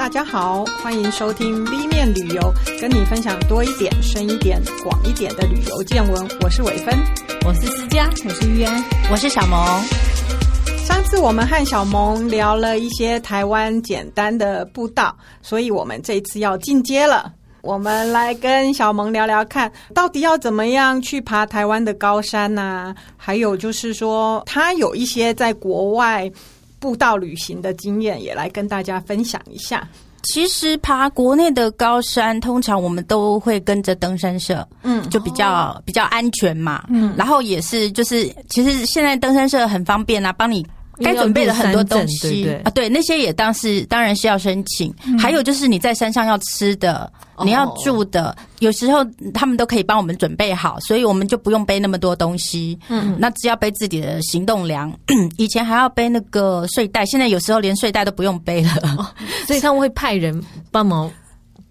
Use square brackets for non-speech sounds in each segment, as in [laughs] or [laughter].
大家好，欢迎收听 B 面旅游，跟你分享多一点、深一点、广一点的旅游见闻。我是伟芬，我是思佳，我是玉安，我是小萌。上次我们和小萌聊了一些台湾简单的步道，所以我们这次要进阶了。我们来跟小萌聊聊看，到底要怎么样去爬台湾的高山呢、啊？还有就是说，他有一些在国外步道旅行的经验，也来跟大家分享一下。其实爬国内的高山，通常我们都会跟着登山社，嗯，就比较、哦、比较安全嘛，嗯，然后也是就是，其实现在登山社很方便啊，帮你。该准备的很多东西啊，对，那些也当是当然是要申请。嗯、还有就是你在山上要吃的，你要住的，哦、有时候他们都可以帮我们准备好，所以我们就不用背那么多东西。嗯，那只要背自己的行动粮。[clears throat] 以前还要背那个睡袋，现在有时候连睡袋都不用背了，哦、所以他们会派人帮忙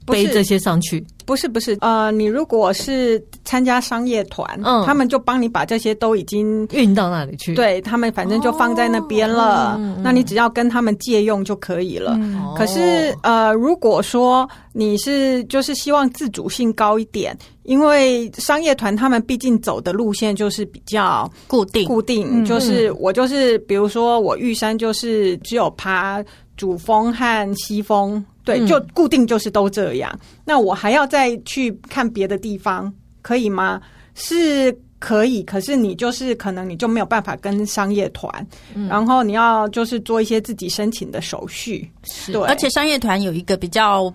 背这些上去。不是不是，呃，你如果是参加商业团，嗯，他们就帮你把这些都已经运到那里去，对，他们反正就放在那边了，哦，那你只要跟他们借用就可以了。嗯，可是，呃，如果说你是就是希望自主性高一点，因为商业团他们毕竟走的路线就是比较固定，固定，就是我就是比如说我玉山就是只有爬主峰和西峰。对，就固定就是都这样。嗯、那我还要再去看别的地方，可以吗？是可以，可是你就是可能你就没有办法跟商业团，嗯、然后你要就是做一些自己申请的手续。是，对。而且商业团有一个比较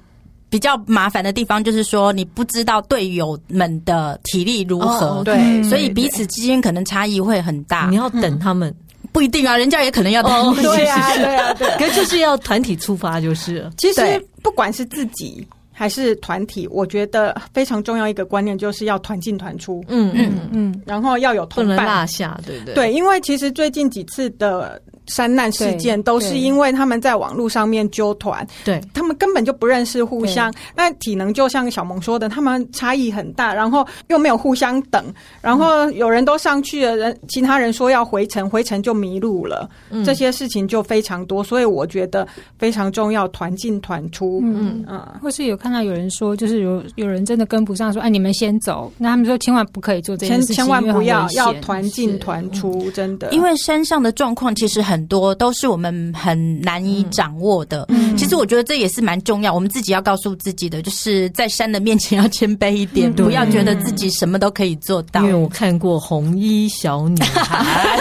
比较麻烦的地方，就是说你不知道队友们的体力如何，哦、对，所以彼此之间可能差异会很大。你要等他们。不一定啊，人家也可能要等。哦、对啊，对啊，对。可是就是要团体出发，就是。其实不管是自己还是团体，我觉得非常重要一个观念就是要团进团出。嗯嗯嗯。然后要有同伴，不能落下，对不对？对，因为其实最近几次的。山难事件都是因为他们在网络上面纠团，对，他们根本就不认识互相。那体能就像小萌说的，他们差异很大，然后又没有互相等，然后有人都上去了，人其他人说要回程，回程就迷路了，嗯、这些事情就非常多。所以我觉得非常重要，团进团出。嗯嗯，或是有看到有人说，就是有有人真的跟不上，说哎，你们先走。那他们说千万不可以做这件事情，千万不要要团进团出，真的。因为山上的状况其实很。很多都是我们很难以掌握的。嗯，其实我觉得这也是蛮重要，我们自己要告诉自己的，就是在山的面前要谦卑一点，不要觉得自己什么都可以做到。因为我看过红衣小女孩，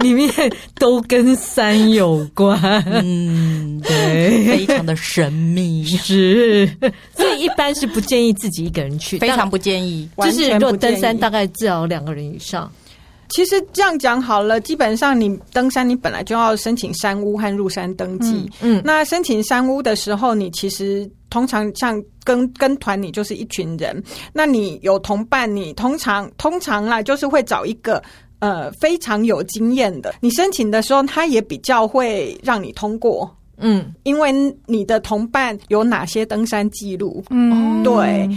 里面都跟山有关。嗯，对，非常的神秘。是，所以一般是不建议自己一个人去，非常不建议。就是如果登山，大概至少两个人以上。其实这样讲好了，基本上你登山，你本来就要申请山屋和入山登记。嗯，嗯，那申请山屋的时候，你其实通常像跟跟团，你就是一群人。那你有同伴，你通常通常啦，就是会找一个呃非常有经验的。你申请的时候，他也比较会让你通过。嗯，因为你的同伴有哪些登山记录？嗯，对。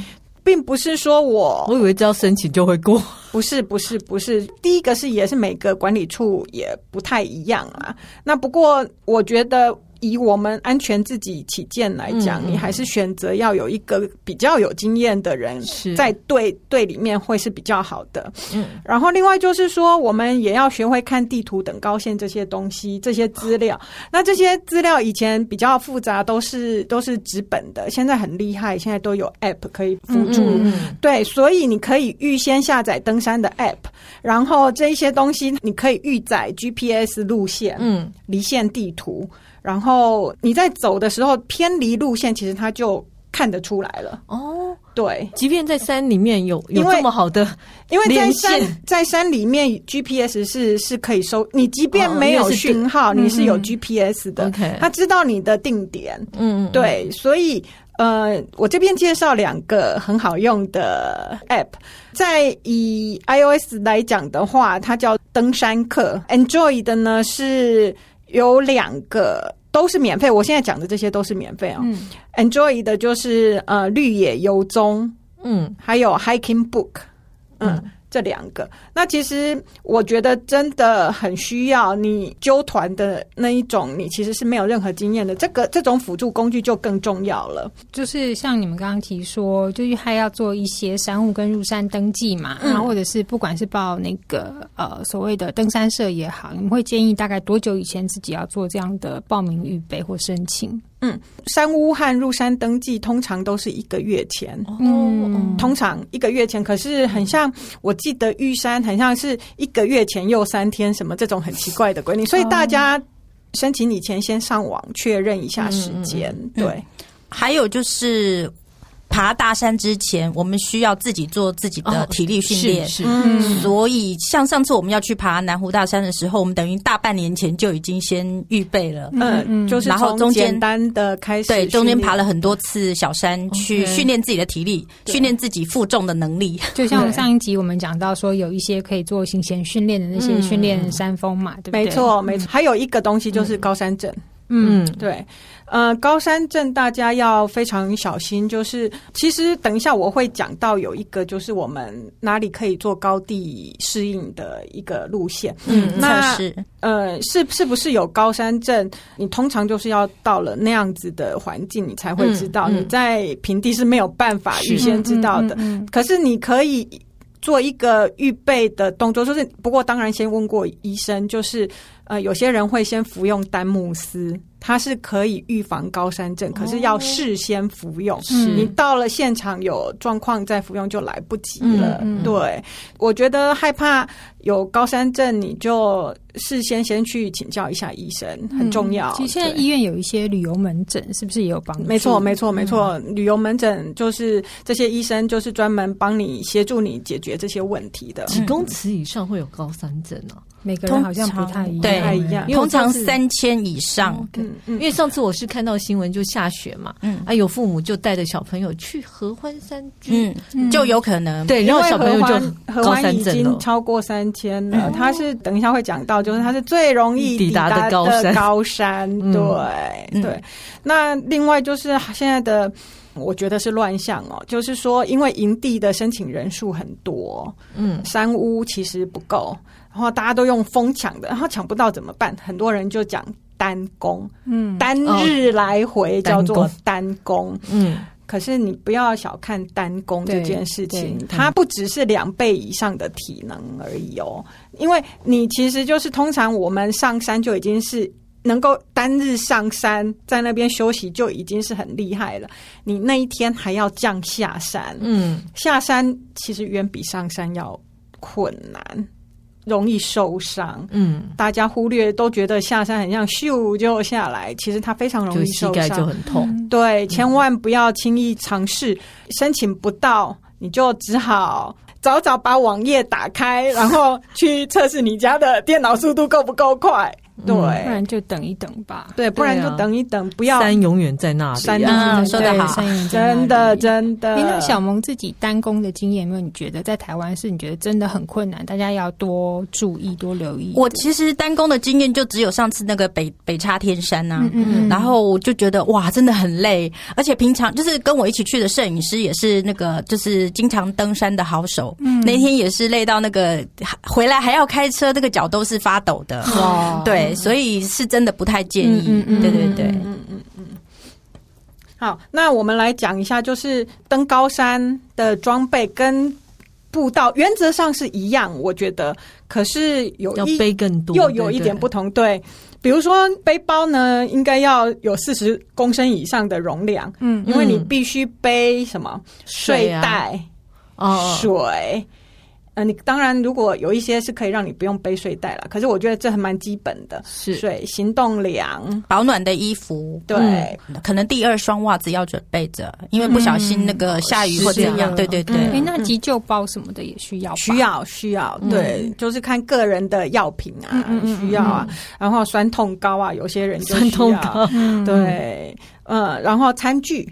并不是说我，我以为只要申请就会过，不是不是不是。第一个是也是每个管理处也不太一样啊。那不过我觉得。以我们安全自己起见来讲，嗯、你还是选择要有一个比较有经验的人在队队里面会是比较好的。嗯，然后另外就是说，我们也要学会看地图、等高线这些东西、这些资料。那这些资料以前比较复杂，都是都是纸本的，现在很厉害，现在都有 App 可以辅助。嗯嗯、对，所以你可以预先下载登山的 App，然后这一些东西你可以预载 GPS 路线、嗯，离线地图。然后你在走的时候偏离路线，其实它就看得出来了。哦，对，即便在山里面有有这么好的，因为在山在山里面 GPS 是是可以收，你即便没有讯号，你是有 GPS 的。OK，他知道你的定点。嗯，对，所以呃，我这边介绍两个很好用的 App，在以 iOS 来讲的话，它叫登山客；Android 的呢是。有两个都是免费，我现在讲的这些都是免费哦。嗯，Enjoy 的就是呃绿野游踪，嗯，还有 Hiking Book，嗯，嗯这两个，那其实我觉得真的很需要你纠团的那一种，你其实是没有任何经验的，这个这种辅助工具就更重要了。就是像你们刚刚提说，就是还要做一些山务跟入山登记嘛，然后或者是不管是报那个呃所谓的登山社也好，你们会建议大概多久以前自己要做这样的报名预备或申请？嗯，山屋和入山登记通常都是一个月前，嗯，通常一个月前。可是很像，我记得玉山很像是一个月前又三天，什么这种很奇怪的规定。所以大家申请以前先上网确认一下时间。对，嗯，还有就是。爬大山之前，我们需要自己做自己的体力训练。是，是，所以像上次我们要去爬南湖大山的时候，我们等于大半年前就已经先预备了。嗯嗯，就是然后中间单的开始，对，中间爬了很多次小山，去训练自己的体力，训练自己负重的能力。就像上一集我们讲到说，有一些可以做行前训练的那些训练山峰嘛，对不对？没错，没错。还有一个东西就是高山症。嗯，对。呃，高山症大家要非常小心。就是其实等一下我会讲到有一个，就是我们哪里可以做高地适应的一个路线。嗯，那是呃，是是不是有高山症？你通常就是要到了那样子的环境，你才会知道。嗯嗯、你在平地是没有办法预先知道的。嗯嗯嗯、可是你可以做一个预备的动作，就是不过当然先问过医生，就是呃，有些人会先服用丹木斯。它是可以预防高山症，可是要事先服用。哦、你到了现场有状况再服用就来不及了。对，我觉得害怕有高山症，你就事先先去请教一下医生，很重要。其实现在医院有一些旅游门诊，是不是也有帮助？没错，没错，没错。嗯、旅游门诊就是这些医生就是专门帮你协助你解决这些问题的。几公尺以上会有高山症呢、啊？每个人好像不太一样，对，不太一样。通常三千以上，嗯嗯。因为上次我是看到新闻就下雪嘛，嗯，啊，有父母就带着小朋友去合欢山居，嗯，就有可能。对，然后小朋友就合欢已经超过三千了，它是等一下会讲到，就是它是最容易抵达的高山，高山，对对。那另外就是现在的，我觉得是乱象哦，就是说因为营地的申请人数很多，嗯，山屋其实不够。然后大家都用疯抢的，然后抢不到怎么办？很多人就讲单工，嗯，单日来回叫做单工，嗯。可是你不要小看单工这件事情，它不只是两倍以上的体能而已哦。因为你其实就是通常我们上山就已经是能够单日上山，在那边休息就已经是很厉害了。你那一天还要降下山，嗯，下山其实远比上山要困难。容易受伤，嗯，大家忽略都觉得下山很像咻就下来，其实它非常容易受伤，膝盖就很痛。对，千万不要轻易尝试，申请不到你就只好早早把网页打开，然后去测试你家的电脑速度够不够快。对，不然就等一等吧。对，不然就等一等，不要山永远在那里。山啊，说的好，真的真的。那小萌自己单攻的经验，有没有？你觉得在台湾是你觉得真的很困难，大家要多注意、多留意。我其实单攻的经验就只有上次那个北北叉天山呐，然后我就觉得哇，真的很累，而且平常就是跟我一起去的摄影师也是那个就是经常登山的好手，那天也是累到那个回来还要开车，那个脚都是发抖的。哦，对。所以是真的不太建议，嗯嗯、对对对，嗯嗯嗯。好，那我们来讲一下，就是登高山的装备跟步道原则上是一样，我觉得，可是有一要背更多，又有一点不同。对，对，对，比如说背包呢，应该要有四十公升以上的容量，嗯，因为你必须背什么睡袋、哦，水。呃，你当然如果有一些是可以让你不用背睡袋了，可是我觉得这还蛮基本的，是。水、行动粮、保暖的衣服，对，嗯、可能第二双袜子要准备着，因为不小心那个下雨或者怎样，对对对。哎、嗯，那急救包什么的也需要，需要需要，对，嗯、就是看个人的药品啊，嗯、需要啊，然后酸痛膏啊，有些人就需要，酸痛膏，对，嗯，然后餐具。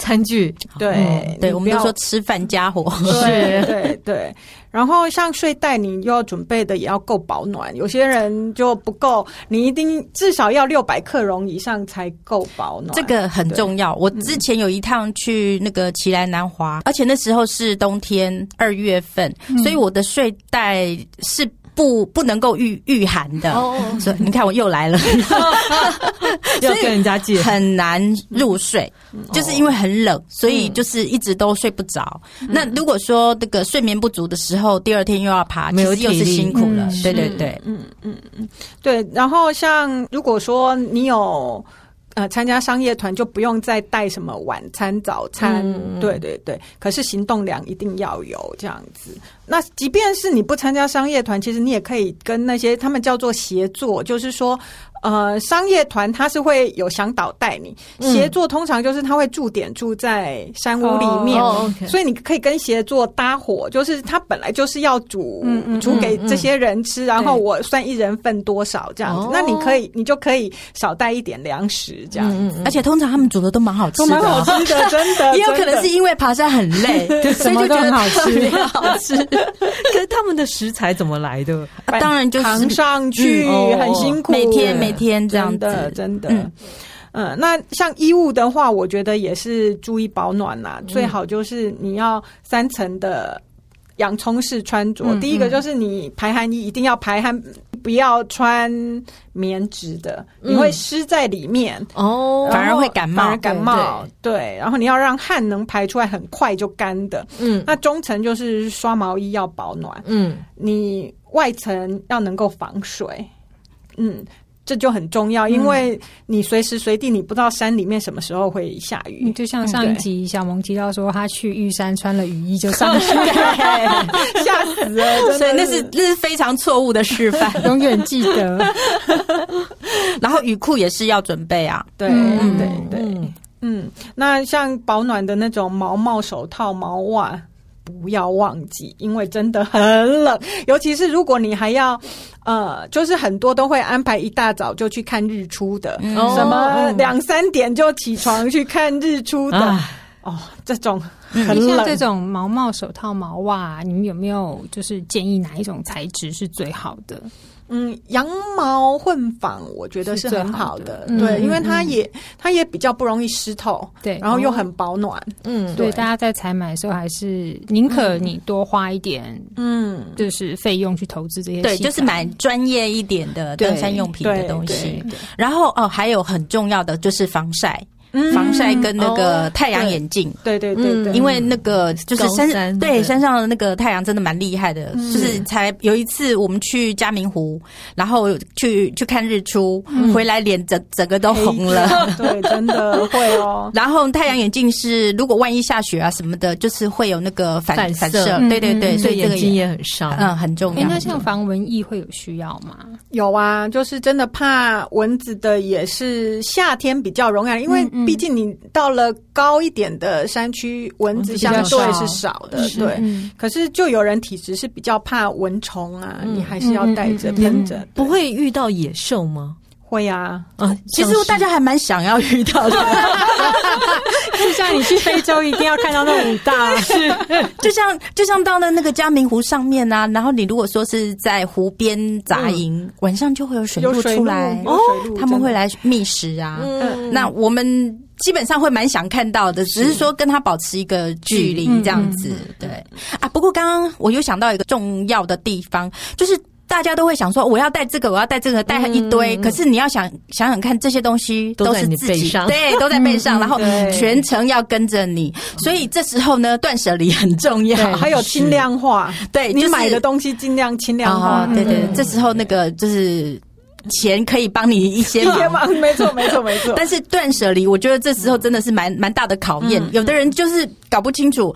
餐具，对、嗯、对，我们都说吃饭家伙，对对对。然后像睡袋，你又要准备的也要够保暖，有些人就不够，你一定至少要六百克绒以上才够保暖。这个很重要。我之前有一趟去那个奇莱南华，而且那时候是冬天二月份，所以我的睡袋是。不不能够御御寒的，oh. 所以你看我又来了，[laughs] 要跟人家借，很难入睡，就是因为很冷，所以就是一直都睡不着。嗯、那如果说这个睡眠不足的时候，第二天又要爬，其实又是辛苦了。嗯、对对对，嗯嗯嗯，对。然后像如果说你有。呃，参加商业团就不用再带什么晚餐、早餐，嗯、对对对。可是行动粮一定要有这样子。那即便是你不参加商业团，其实你也可以跟那些他们叫做协作，就是说。呃，商业团他是会有向导带你，协作通常就是他会驻点住在山屋里面，哦、所以你可以跟协作搭伙，就是他本来就是要煮、嗯、煮给这些人吃，嗯、然后我算一人份多少这样子，那你可以你就可以少带一点粮食这样子，嗯嗯、而且通常他们煮的都蛮好吃的，蛮好吃的，[laughs] 真的，也有可能是因为爬山很累，[laughs] 所以就觉得好吃，[laughs] 好吃。可是他们的食材怎么来的？当然就是扛上去，嗯、很辛苦，每天每。每天这样子的，真的，嗯，嗯，那像衣物的话，我觉得也是注意保暖呐，嗯、最好就是你要三层的洋葱式穿着。嗯、第一个就是你排汗衣一定要排汗，不要穿棉质的，嗯、你会湿在里面哦，反而会感冒，反而感冒。对，对，然后你要让汗能排出来，很快就干的。嗯，那中层就是刷毛衣要保暖，嗯，你外层要能够防水，嗯。这就很重要，因为你随时随地你不知道山里面什么时候会下雨。嗯、就像上一集小萌提到说，他去玉山穿了雨衣就上去，[laughs] 吓死了！所以那是那是非常错误的示范，[laughs] 永远记得。[laughs] 然后雨裤也是要准备啊，对对对，嗯，那像保暖的那种毛毛手套、毛袜。不要忘记，因为真的很冷，[laughs] 尤其是如果你还要，呃，就是很多都会安排一大早就去看日出的，嗯、什么两三点就起床去看日出的，唉哦，这种很冷。像这种毛毛手套、毛袜，你们有没有就是建议哪一种材质是最好的？嗯，羊毛混纺我觉得是很好的，好的。对，嗯、因为它也、嗯、它也比较不容易湿透，对，然后又很保暖，嗯，对，对，大家在采买的时候还是宁可你多花一点，嗯，就是费用去投资这些，对，就是买专业一点的登山用品的东西，然后哦，还有很重要的就是防晒。防晒跟那个太阳眼镜，对对对对，因为那个就是山对山上的那个太阳真的蛮厉害的，就是才有一次我们去嘉明湖，然后去去看日出，回来脸整整个都红了，[laughs] 对，真的会哦。然后太阳眼镜是如果万一下雪啊什么的，就是会有那个反反射，对对对，所以这个眼睛也很伤，嗯，很重要。那像防蚊液会有需要吗？有啊，就是真的怕蚊子的，也是夏天比较容易，因为。毕竟你到了高一点的山区，蚊子相对是少的，对。可是就有人体质是比较怕蚊虫啊，你还是要带着喷着。不会遇到野兽吗？会啊，啊，其实大家还蛮想要遇到的。[laughs] 就像你去非洲一定要看到那五大，是。就像就像到了那个嘉明湖上面啊，然后你如果说是在湖边扎营，晚上就会有水鹿出来。哦，他们会来觅食啊。那我们基本上会蛮想看到的，只是说跟他保持一个距离这样子。对。啊，不过刚刚我又想到一个重要的地方，就是。大家都会想说，我要带这个，我要带这个，带一堆。嗯、可是你要想想想看，这些东西都是自己上对，[laughs] 都在背上，嗯、然后全程要跟着你。所以这时候呢，断舍离很重要，还有轻量化。对，就是、你买的东西尽量轻量化。哦、对对，对，这时候那个就是钱可以帮你一些 [laughs] 忙，没错没错没错。[laughs] 但是断舍离，我觉得这时候真的是蛮蛮大的考验。嗯、有的人就是搞不清楚。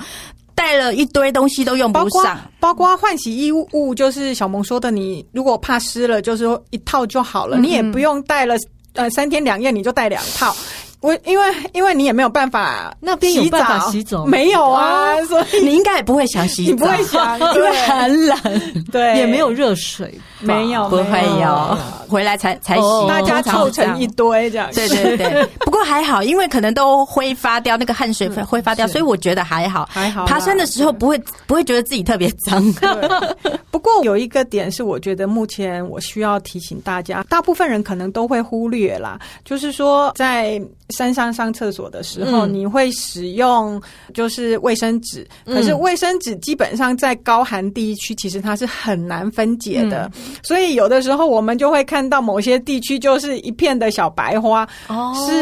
带了一堆东西都用不上，包括换洗衣物，就是小萌说的，你如果怕湿了，就是说一套就好了，嗯、你也不用带了呃三天两夜，你就带两套。我因为因为你也没有办法，那边有办法洗澡没有啊？所以你应该也不会想洗澡，你不会想，[laughs] 因为很冷，对，也没有热水。没有，不会有，回来才才洗，大家凑成一堆这样。对对对，[laughs] 不过还好，因为可能都挥发掉那个汗水挥挥发掉，所以我觉得还好，还好。爬山的时候不会不会觉得自己特别脏。[laughs] 不过有一个点是，我觉得目前我需要提醒大家，大部分人可能都会忽略啦，就是说在山上上厕所的时候，你会使用就是卫生纸，可是卫生纸基本上在高寒地区其实它是很难分解的，所以有的时候我们就会看到某些地区就是一片的小白花，是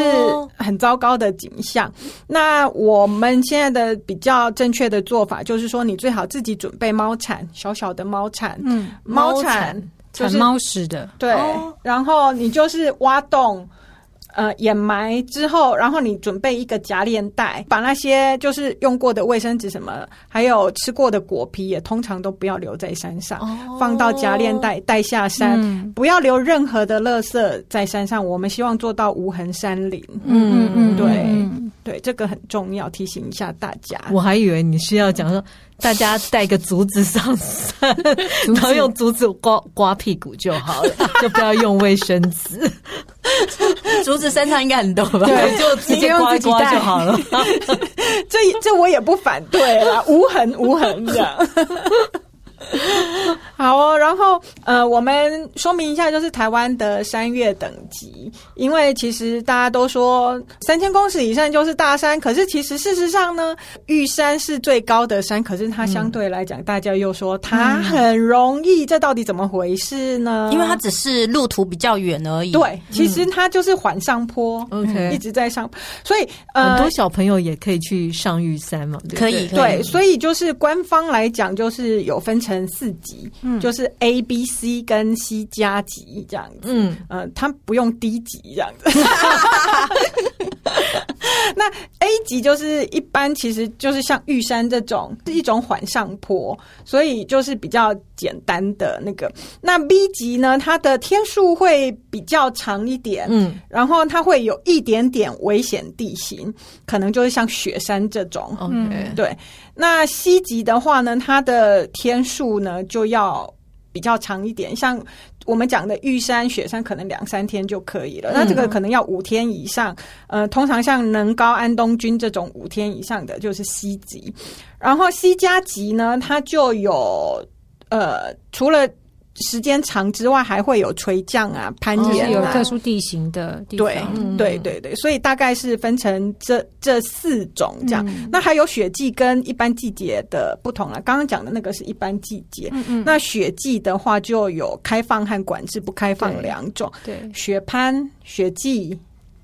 很糟糕的景象。那我们现在的比较正确的做法就是说，你最好自己准备猫铲，小小的猫铲，嗯，猫铲就是猫屎的，对，然后你就是挖洞。呃，掩埋之后，然后你准备一个夹链袋，把那些就是用过的卫生纸什么，还有吃过的果皮，也通常都不要留在山上，哦、放到夹链袋带下山，嗯、不要留任何的垃圾在山上。我们希望做到无痕山林。嗯嗯，对嗯对，这个很重要，提醒一下大家。我还以为你是要讲说。大家带个竹子上山，然后用竹子刮刮屁股就好了，[laughs] 就不要用卫生纸。[laughs] 竹子身上应该很多吧？对，[laughs] 就直接刮一刮就好了。这这我也不反对啦，无痕无痕的。[laughs] 好哦，然后呃，我们说明一下，就是台湾的山岳等级，因为其实大家都说三千公尺以上就是大山，可是其实事实上呢，玉山是最高的山，可是它相对来讲，嗯、大家又说它很容易，嗯、这到底怎么回事呢？因为它只是路途比较远而已。对，其实它就是缓上坡，OK，、嗯、一直在上，所以呃，很多小朋友也可以去上玉山嘛，对对？可以，可以对，所以就是官方来讲，就是有分成四级。嗯、就是 A、B、C 跟 C 加级这样子，嗯，呃，他不用 D 级这样子。[laughs] 那 A 级就是一般，其实就是像玉山这种是一种缓上坡，所以就是比较简单的那个。那 B 级呢，它的天数会比较长一点，嗯，然后它会有一点点危险地形，可能就是像雪山这种。嗯，对。那西极的话呢，它的天数呢就要比较长一点，像我们讲的玉山、雪山，可能两三天就可以了。嗯、那这个可能要五天以上。呃，通常像能高、安东军这种五天以上的，就是西极。然后西加级呢，它就有呃，除了时间长之外，还会有垂降啊、攀岩、啊，哦、有特殊地形的地方。对，对，对，对，所以大概是分成这这四种这样。嗯、那还有雪季跟一般季节的不同啊。刚刚讲的那个是一般季节，嗯嗯，那雪季的话就有开放和管制不开放两种。对，对雪攀、雪季，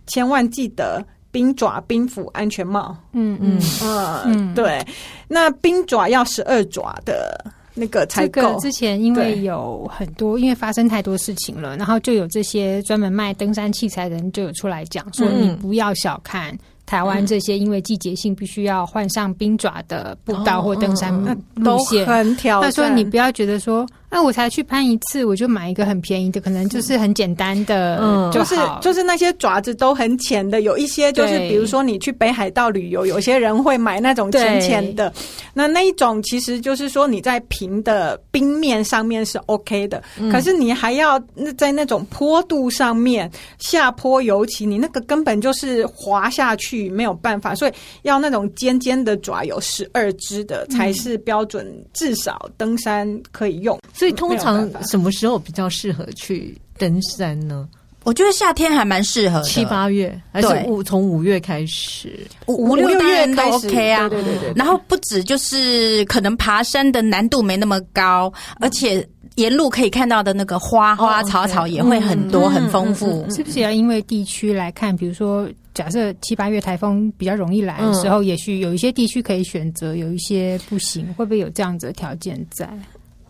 千万记得冰爪、冰斧、安全帽。嗯嗯嗯，嗯对。那冰爪要十二爪的。那个这个之前因为有很多，因为发生太多事情了，然后就有这些专门卖登山器材的人就有出来讲说，你不要小看台湾这些因为季节性必须要换上冰爪的步道或登山路线，哦、很挑战。他说你不要觉得说。那我才去攀一次，我就买一个很便宜的，可能就是很简单的，嗯，就是就是那些爪子都很浅的，有一些就是比如说你去北海道旅游，有些人会买那种浅浅的，那那一种其实就是说你在平的冰面上面是 OK 的，可是你还要在那种坡度上面下坡，尤其你那个根本就是滑下去没有办法，所以要那种尖尖的爪有十二只的才是标准，至少登山可以用。所以通常什么时候比较适合去登山呢？我觉得夏天还蛮适合，七八月还是五从五月开始，五五六月都 OK 啊。对对对。然后不止就是可能爬山的难度没那么高，而且沿路可以看到的那个花花草草也会很多很丰富。是不是要因为地区来看？比如说，假设七八月台风比较容易来的时候，也许有一些地区可以选择，有一些不行，会不会有这样子的条件在？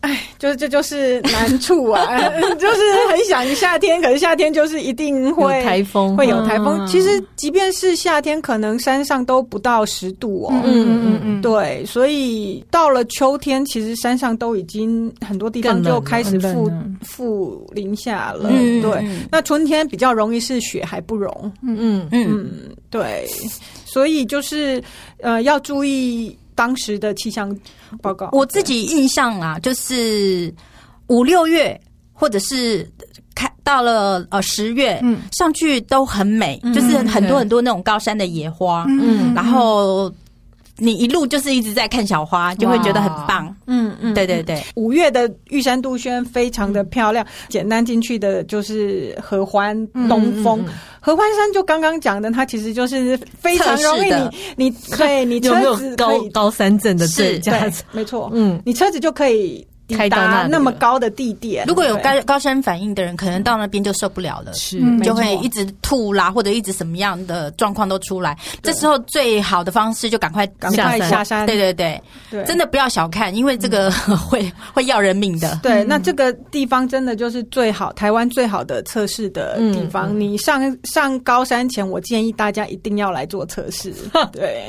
哎，就是这就是难处啊！[laughs] 就是很想夏天，可是夏天就是一定会台风，会有台风。其实即便是夏天，可能山上都不到十度哦。嗯嗯嗯，对。所以到了秋天，其实山上都已经很多地方就开始负负零下了。对。那春天比较容易是雪还不融。嗯嗯嗯，对。所以就是呃，要注意。当时的气象报告，我自己印象啊，就是五六月或者是开到了呃十月，嗯。上去都很美，就是很多很多那种高山的野花，嗯。然后你一路就是一直在看小花，就会觉得很棒。嗯嗯，对对对，五月的玉山杜鹃非常的漂亮，简单进去的就是合欢、东风。合欢山就刚刚讲的，它其实就是非常容易你你，你对你车子可以高山镇的最佳对，没错，嗯。你车子就可以抵达那么高的地点。如果有高高山反应的人，可能到那边就受不了了。是嗯就会一直吐啦，或者一直什么样的状况都出来。这时候最好的方式就赶快赶快下山，对对对，对，真的不要小看，因为这个 [laughs] 会会要人命的。[laughs] 对，那这个地方真的就是最好，台湾最好的测试的地方。你上上高山前，我建议大家一定要来做测试。[laughs] 对，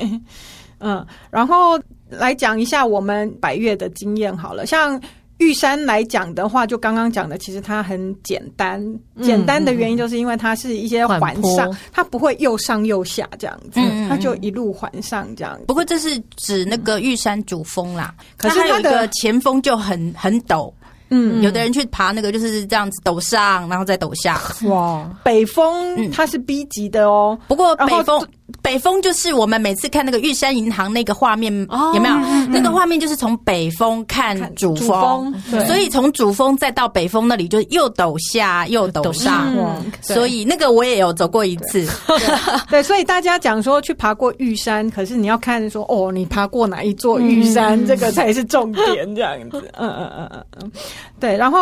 嗯，然后来讲一下我们百越的经验好了，像。玉山来讲的话，就刚刚讲的，其实它很简单。简单的原因就是因为它是一些环上，它不会又上又下这样子，它就一路环上这样。不过这是指那个玉山主峰啦，可是它的前峰就很很陡。嗯，有的人去爬那个就是这样子陡上，然后再陡下。哇，北峰它是 B 级的哦。不过北峰。北峰就是我们每次看那个玉山银行那个画面，哦、有没有？嗯、那个画面就是从北峰看主峰，对，所以从主峰再到北峰那里就又陡下又陡上，嗯、所以那个我也有走过一次。对，对，[laughs] 对，所以大家讲说去爬过玉山，可是你要看说哦，你爬过哪一座玉山，嗯、这个才是重点，这样子。[laughs] 嗯嗯嗯嗯嗯，对。然后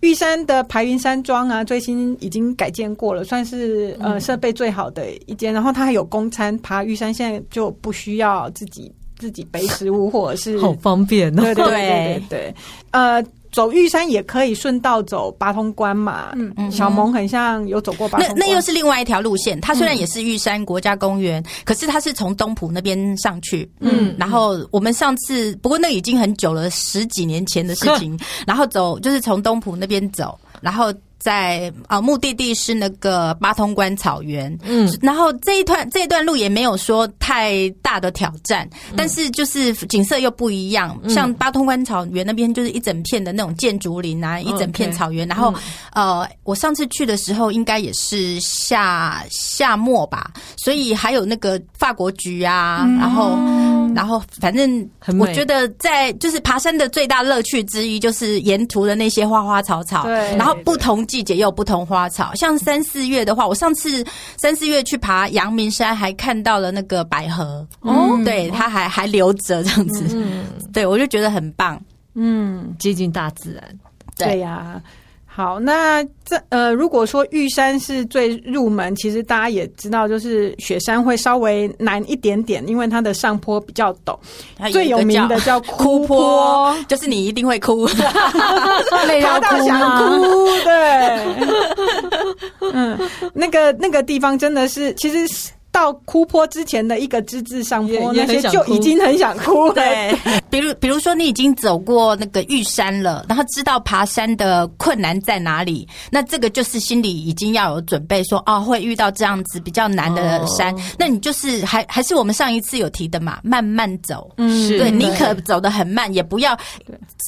玉山的排云山庄啊，最新已经改建过了，算是呃设备最好的一间。然后它还有公餐爬玉山，现在就不需要自己自己背食物，或者是 [laughs] 好方便哦。对对对对对，呃，走玉山也可以顺道走八通关嘛。嗯嗯，小萌很像有走过八通关，那那又是另外一条路线。它虽然也是玉山国家公园，嗯、可是它是从东浦那边上去。嗯，然后我们上次不过那已经很久了，十几年前的事情。然后走就是从东浦那边走，然后。在啊，目的地是那个八通关草原，嗯，然后这一段这一段路也没有说太大的挑战，嗯、但是就是景色又不一样。嗯、像八通关草原那边就是一整片的那种建筑林啊，嗯、一整片草原。然后、嗯、呃，我上次去的时候应该也是夏夏末吧，所以还有那个法国菊啊，嗯、然后然后反正我觉得在就是爬山的最大乐趣之一就是沿途的那些花花草草，对，然后不同。季节又有不同花草，像三四月的话，我上次三四月去爬阳明山，还看到了那个百合哦，对，它还还留着这样子，嗯，对我就觉得很棒，嗯，接近大自然，对。呀、啊。好，那这呃，如果说玉山是最入门，其实大家也知道，就是雪山会稍微难一点点，因为它的上坡比较陡。有最有名的叫 [laughs] 哭坡，就是你一定会哭，[laughs] 爬到想哭。对，[laughs] 嗯，那个那个地方真的是，其实。到哭坡之前的一个之字上坡，那些就已经很想哭了。对，比如比如说你已经走过那个玉山了，然后知道爬山的困难在哪里，那这个就是心里已经要有准备说，说哦会遇到这样子比较难的山，哦、那你就是还还是我们上一次有提的嘛，慢慢走。嗯，对，宁可走得很慢，也不要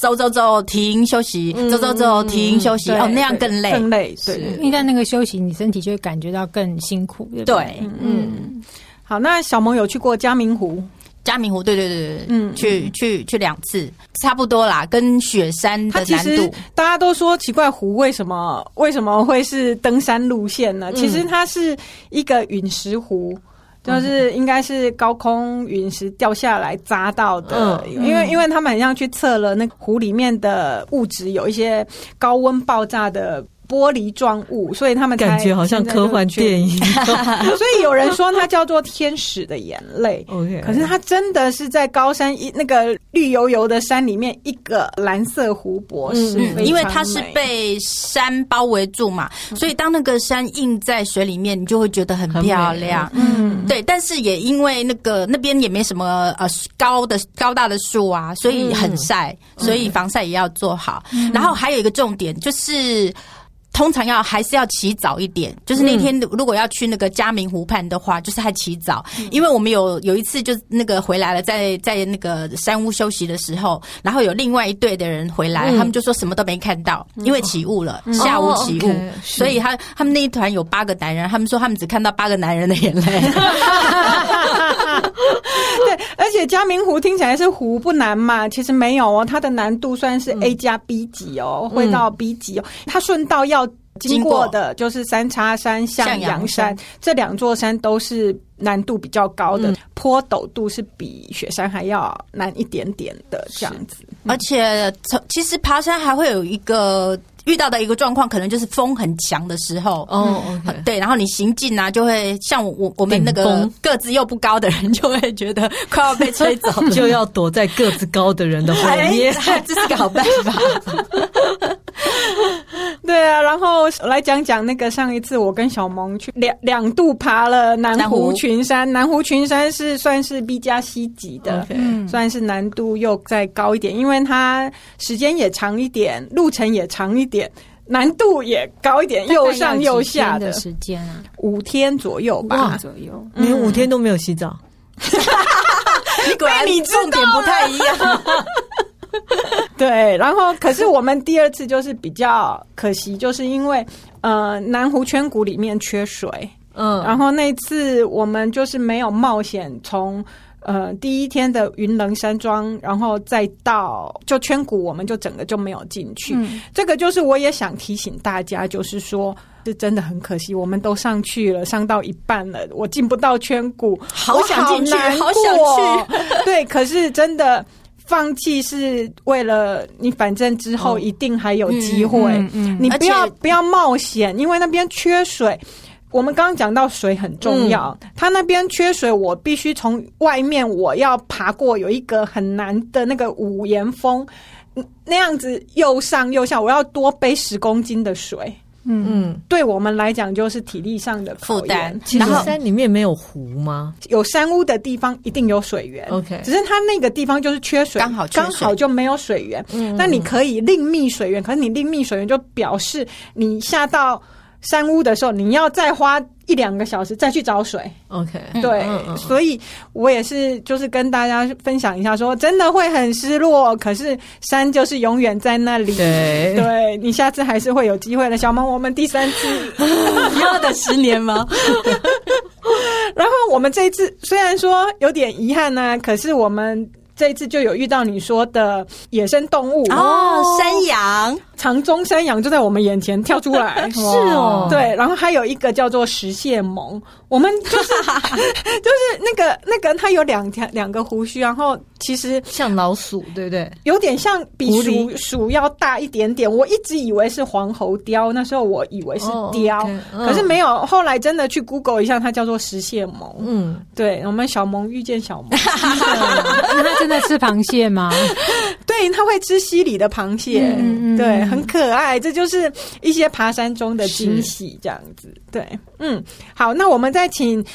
走走走停休息，嗯、走走走停休息，哦那样更累，更累。对，因为在那个休息，你身体就会感觉到更辛苦。对，对，对，嗯。嗯，好，那小萌有去过嘉明湖，嘉明湖，对对对对，嗯，去去去两次，差不多啦，跟雪山的难度，大家都说奇怪，湖为什么为什么会是登山路线呢？嗯、其实它是一个陨石湖，就是应该是高空陨石掉下来砸到的，嗯、因为因为他们很像去测了那个湖里面的物质，有一些高温爆炸的。玻璃状物，所以他们感觉好像科幻电影。[laughs] 所以有人说它叫做天使的眼泪。OK，可是它真的是在高山一那个绿油油的山里面一个蓝色湖泊，是因为它是被山包围住嘛，所以当那个山映在水里面，你就会觉得很漂亮。嗯，对。但是也因为那个那边也没什么呃高的高大的树啊，所以很晒，所以防晒也要做好。然后还有一个重点就是。通常要还是要起早一点。就是那天如果要去那个嘉明湖畔的话，就是还起早，因为我们有有一次就那个回来了，在在那个山屋休息的时候，然后有另外一队的人回来，他们就说什么都没看到，因为起雾了，下午起雾，所以他他们那一团有八个男人，他们说他们只看到八个男人的眼泪。[laughs] [laughs] 对，而且嘉明湖听起来是湖不难嘛，其实没有哦，它的难度算是 A 加 B 级哦，会到 B 级哦，它顺道要。经过的就是三叉山、向阳山，山。这两座山都是难度比较高的，嗯、坡陡度是比雪山还要难一点点的这样子。而且，其实爬山还会有一个遇到的一个状况，可能就是风很强的时候。哦、okay，对，然后你行进啊，就会像我我们那个个子又不高的人，就会觉得快要被吹走，[laughs] 就要躲在个子高的人的后面，哎、这是个好办法。[laughs] [laughs] 对啊，然后来讲讲那个上一次我跟小萌去两两度爬了南湖。群山，南湖群山是算是 B 加 C 级的，okay. 算是难度又再高一点，因为它时间也长一点，路程也长一点，难度也高一点，又上又下的。时间啊，五天左右吧，左右，你五天都没有洗澡，[laughs] 你果然你重点不太一样。[laughs] 对，然后可是我们第二次就是比较可惜，就是因为呃南湖圈谷里面缺水，嗯，然后那次我们就是没有冒险从呃第一天的云棱山庄，然后再到就圈谷，我们就整个就没有进去。嗯，这个就是我也想提醒大家，就是说是真的很可惜，我们都上去了，上到一半了，我进不到圈谷，好想进去，好想去，[laughs] 对，可是真的。放弃是为了你，反正之后一定还有机会。哦嗯。你不要不要冒险，因为那边缺水。我们刚刚讲到水很重要，嗯、他那边缺水，我必须从外面我要爬过有一个很难的那个五岩峰，那样子又上又下，我要多背十公斤的水。嗯嗯，对我们来讲就是体力上的负担。其实山里面没有湖吗？有山屋的地方一定有水源。OK，只是它那个地方就是缺水，刚好刚好就没有水源。嗯，那你可以另觅水源，可是你另觅水源就表示你下到山屋的时候，你要再花一两个小时再去找水，OK，对，嗯嗯，所以我也是就是跟大家分享一下说，说真的会很失落，可是山就是永远在那里，对，对你下次还是会有机会的。小萌，我们第三次要等十年吗？[laughs] 然后我们这一次虽然说有点遗憾呢，啊，可是我们。这一次就有遇到你说的野生动物。哦，山羊，长鬃山羊就在我们眼前跳出来，[laughs] 是哦，对，然后还有一个叫做石蟹獴，我们就是 [laughs] 就是那个那个它有两条两个胡须，然后其实像老鼠，对不对？有点像比鼠鼠要大一点点。我一直以为是黄喉貂，那时候我以为是貂，可是没有。后来真的去 Google 一下，它叫做食蟹獴。嗯，对，我们小萌遇见小萌。[laughs] 它真的吃螃蟹吗？[laughs] 对，它会吃溪里的螃蟹，嗯嗯，对，很可爱。这就是一些爬山中的惊喜，这样子。对，嗯，好，那我们再请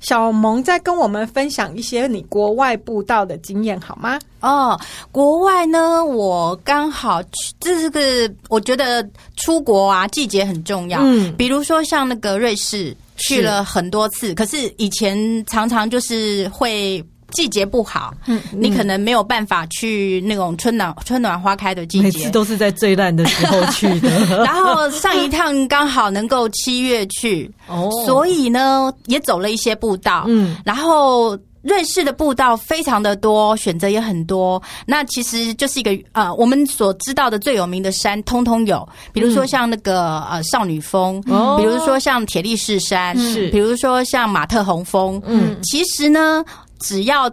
小萌再跟我们分享一些你国外步道的经验，好吗？哦，国外呢，我刚好去，这是个我觉得出国啊，季节很重要。嗯，比如说像那个瑞士，去了很多次，可是以前常常就是会。季节不好，嗯，你可能没有办法去那种春暖春暖花开的季节，每次都是在最烂的时候去的。[laughs] 然后上一趟刚好能够七月去，哦，所以呢也走了一些步道，嗯，然后瑞士的步道非常的多，选择也很多。那其实就是一个呃，我们所知道的最有名的山，通通有，比如说像那个呃少女峰，嗯，比如说像铁力士山，是，比如说像马特洪峰，嗯，其实呢。只要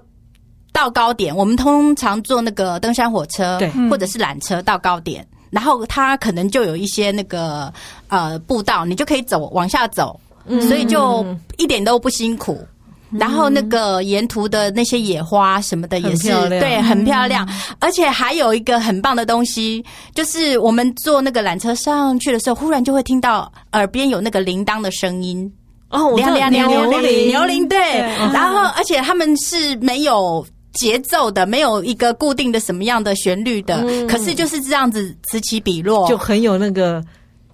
到高点，我们通常坐那个登山火车，对，或者是缆车到高点，然后它可能就有一些那个呃步道，你就可以走往下走，所以就一点都不辛苦。然后那个沿途的那些野花什么的也是对，很漂亮。而且还有一个很棒的东西，就是我们坐那个缆车上去的时候，忽然就会听到耳边有那个铃铛的声音。哦，我知道，牛牛铃，牛铃，对。然后，而且他们是没有节奏的，没有一个固定的什么样的旋律的，可是就是这样子此起彼落，就很有那个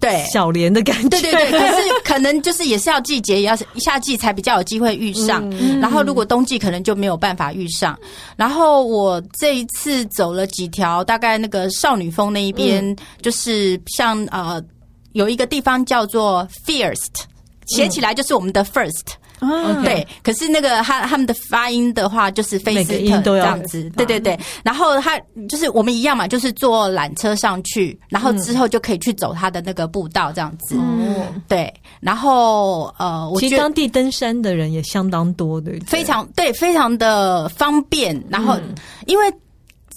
对小莲的感觉，对对对。可是可能就是也是要季节，也要夏季才比较有机会遇上。嗯、然后如果冬季可能就没有办法遇上。然后我这一次走了几条，大概那个少女峰那一边，嗯、就是像呃有一个地方叫做 First，写起来就是我们的 First。对，可是那个他他们的发音的话，就是菲斯特这样子，对对对。然后他就是我们一样嘛，就是坐缆车上去，然后之后就可以去走他的那个步道这样子。嗯，对。然后呃，我觉得其实当地登山的人也相当多，对，非常对，非常的方便。然后因为。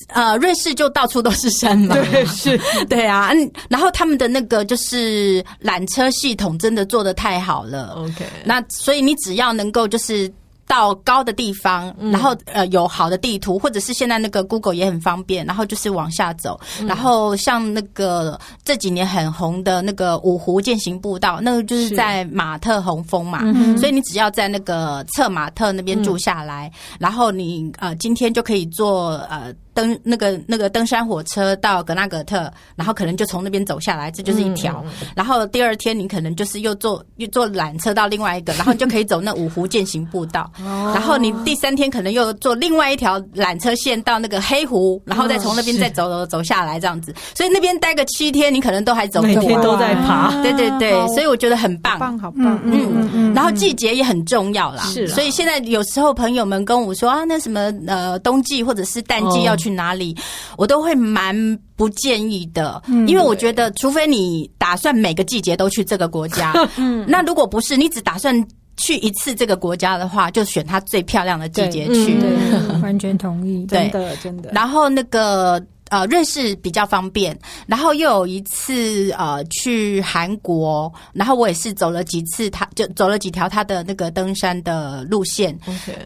呃，瑞士就到处都是山嘛，[laughs] 对，是，[laughs] 对啊，嗯，然后他们的那个就是缆车系统真的做的太好了，OK，那所以你只要能够就是。到高的地方，然后呃有好的地图，或者是现在那个 Google 也很方便，然后就是往下走。然后像那个这几年很红的那个五湖健行步道，那个就是在马特洪峰嘛，所以你只要在那个策马特那边住下来，然后你呃今天就可以坐呃登那个那个登山火车到格纳格特，然后可能就从那边走下来，这就是一条。然后第二天你可能就是又坐又坐缆车到另外一个，然后你就可以走那五湖践行步道。哦 [laughs] 然后你第三天可能又坐另外一条缆车线到那个黑湖，然后再从那边再走走走下来这样子，所以那边待个七天，你可能都还走不完。每天都在爬，对对对，所以我觉得很棒，棒好棒，嗯嗯。然后季节也很重要啦，是。所以现在有时候朋友们跟我说啊，那什么呃冬季或者是淡季要去哪里，我都会蛮不建议的，因为我觉得除非你打算每个季节都去这个国家，[laughs] 嗯，那如果不是你只打算。去一次这个国家的话，就选它最漂亮的季节去。对，嗯、[laughs] 完全同意，对真的真的。然后那个呃，瑞士比较方便。然后又有一次呃，去韩国，然后我也是走了几次，他就走了几条他的那个登山的路线。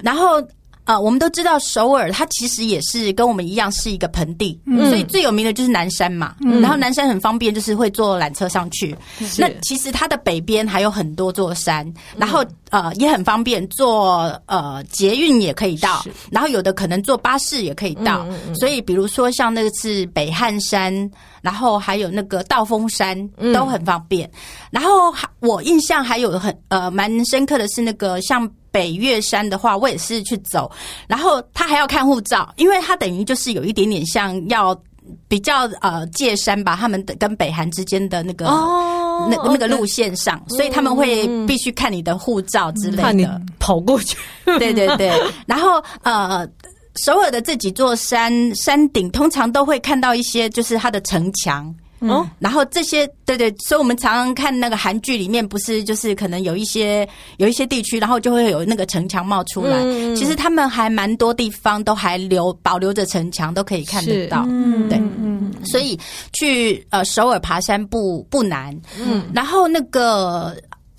然后。啊、呃，我们都知道首尔，它其实也是跟我们一样是一个盆地，嗯、所以最有名的就是南山嘛。嗯、然后南山很方便，就是会坐缆车上去。那其实它的北边还有很多座山，然后呃也很方便，坐呃捷运也可以到，然后有的可能坐巴士也可以到。所以比如说像那个是北汉山，然后还有那个道峰山都很方便。嗯、然后我印象还有很呃蛮深刻的是那个像。北岳山的话，我也是去走，然后他还要看护照，因为他等于就是有一点点像要比较呃界山吧，他们的跟北韩之间的那个哦，那那个路线上，所以他们会必须看你的护照之类的，看你跑过去。对对对，[laughs] 然后呃，首尔的这几座山山顶通常都会看到一些，就是它的城墙。哦，然后这些对对，所以我们常常看那个韩剧里面，不是就是可能有一些有一些地区，然后就会有那个城墙冒出来。嗯、其实他们还蛮多地方都还留保留着城墙，都可以看得到。嗯，对，嗯，所以去呃首尔爬山不不难。嗯，然后那个。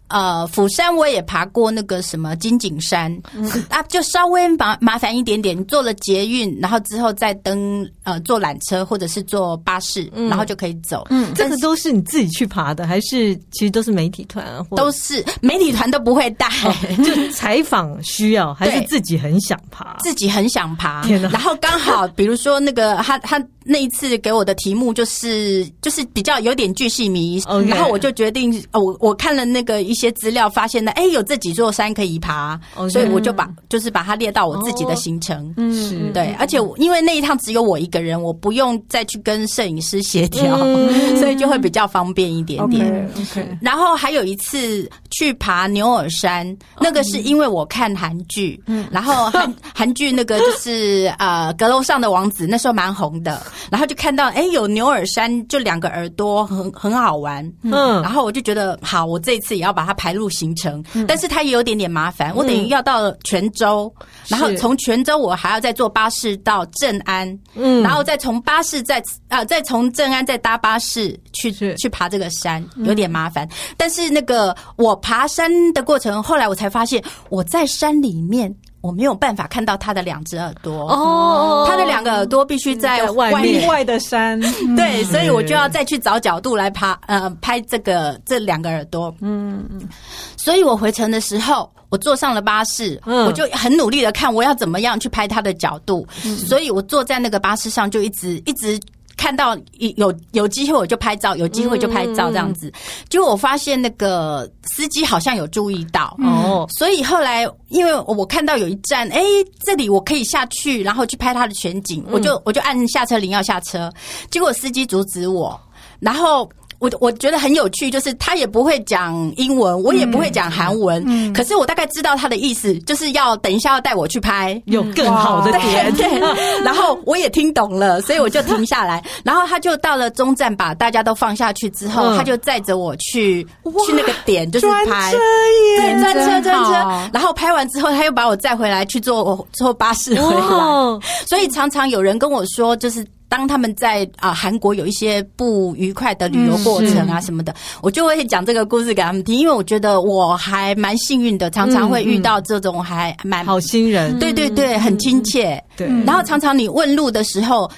呃，釜山我也爬过那个什么金景山，嗯、啊，就稍微麻麻烦一点点。你坐了捷运，然后之后再登呃坐缆车或者是坐巴士，嗯、然后就可以走。嗯，这个都是你自己去爬的，还是其实都是媒体团啊？都是媒体团都不会带，哦、就采访需要，还是自己很想爬？自己很想爬。天哪！然后刚好，比如说那个他他。那一次给我的题目就是就是比较有点巨细迷，Okay. 然后我就决定，我我看了那个一些资料，发现呢，哎，有这几座山可以爬，Okay. 所以我就把就是把它列到我自己的行程，嗯、oh.，对，而且因为那一趟只有我一个人，我不用再去跟摄影师协调，嗯、所以就会比较方便一点点。Okay. 然后还有一次去爬牛耳山，那个是因为我看韩剧，嗯，然后韩韩剧那个就是呃阁楼上的王子，那时候蛮红的。然后就看到，哎，有牛耳山，就两个耳朵，很很好玩。嗯，然后我就觉得，好，我这一次也要把它排入行程。嗯，但是它也有点点麻烦，我等于要到泉州，嗯，然后从泉州我还要再坐巴士到镇安，嗯，然后再从巴士再啊，再从镇安再搭巴士去去爬这个山，有点麻烦。嗯，但是那个我爬山的过程，后来我才发现，我在山里面。我没有办法看到他的两只耳朵。哦，他的两个耳朵必须在外面。外的山，对，所以我就要再去找角度来拍呃拍这个这两个耳朵，嗯嗯，所以我回程的时候，我坐上了巴士，嗯，我就很努力的看我要怎么样去拍他的角度，所以我坐在那个巴士上就一直一直。看到有有机会我就拍照，有机会就拍照这样子。结果我发现那个司机好像有注意到。哦，所以后来因为我看到有一站，哎，这里我可以下去，然后去拍他的全景，我就我就按下车铃要下车，结果司机阻止我，然后。我我觉得很有趣，就是他也不会讲英文，我也不会讲韩文，嗯。嗯、可是我大概知道他的意思，就是要等一下要带我去拍。有更好的点，对，对，[laughs] 然后我也听懂了，所以我就停下来，然后他就到了中站，把大家都放下去之后，嗯、他就载着我去去那个点，就是拍，对，专车专车，然后拍完之后，他又把我载回来去坐坐巴士回来，哦、所以常常有人跟我说，就是。当他们在啊韩国有一些不愉快的旅游过程啊什么的，我就会讲这个故事给他们听，因为我觉得我还蛮幸运的，常常会遇到这种还蛮好心人，对对对，很亲切。对，然后常常你问路的时候，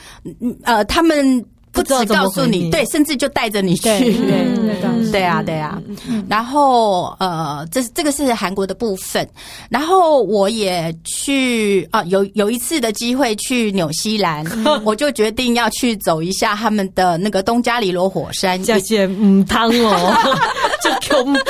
呃，他们。不只告诉你，对，甚至就带着你去，对，对啊，对啊。然后呃，这这个是韩国的部分。然后我也去啊，有有一次的机会去纽西兰，我就决定要去走一下他们的那个东加里罗火山。这些嗯汤哦，就恐怖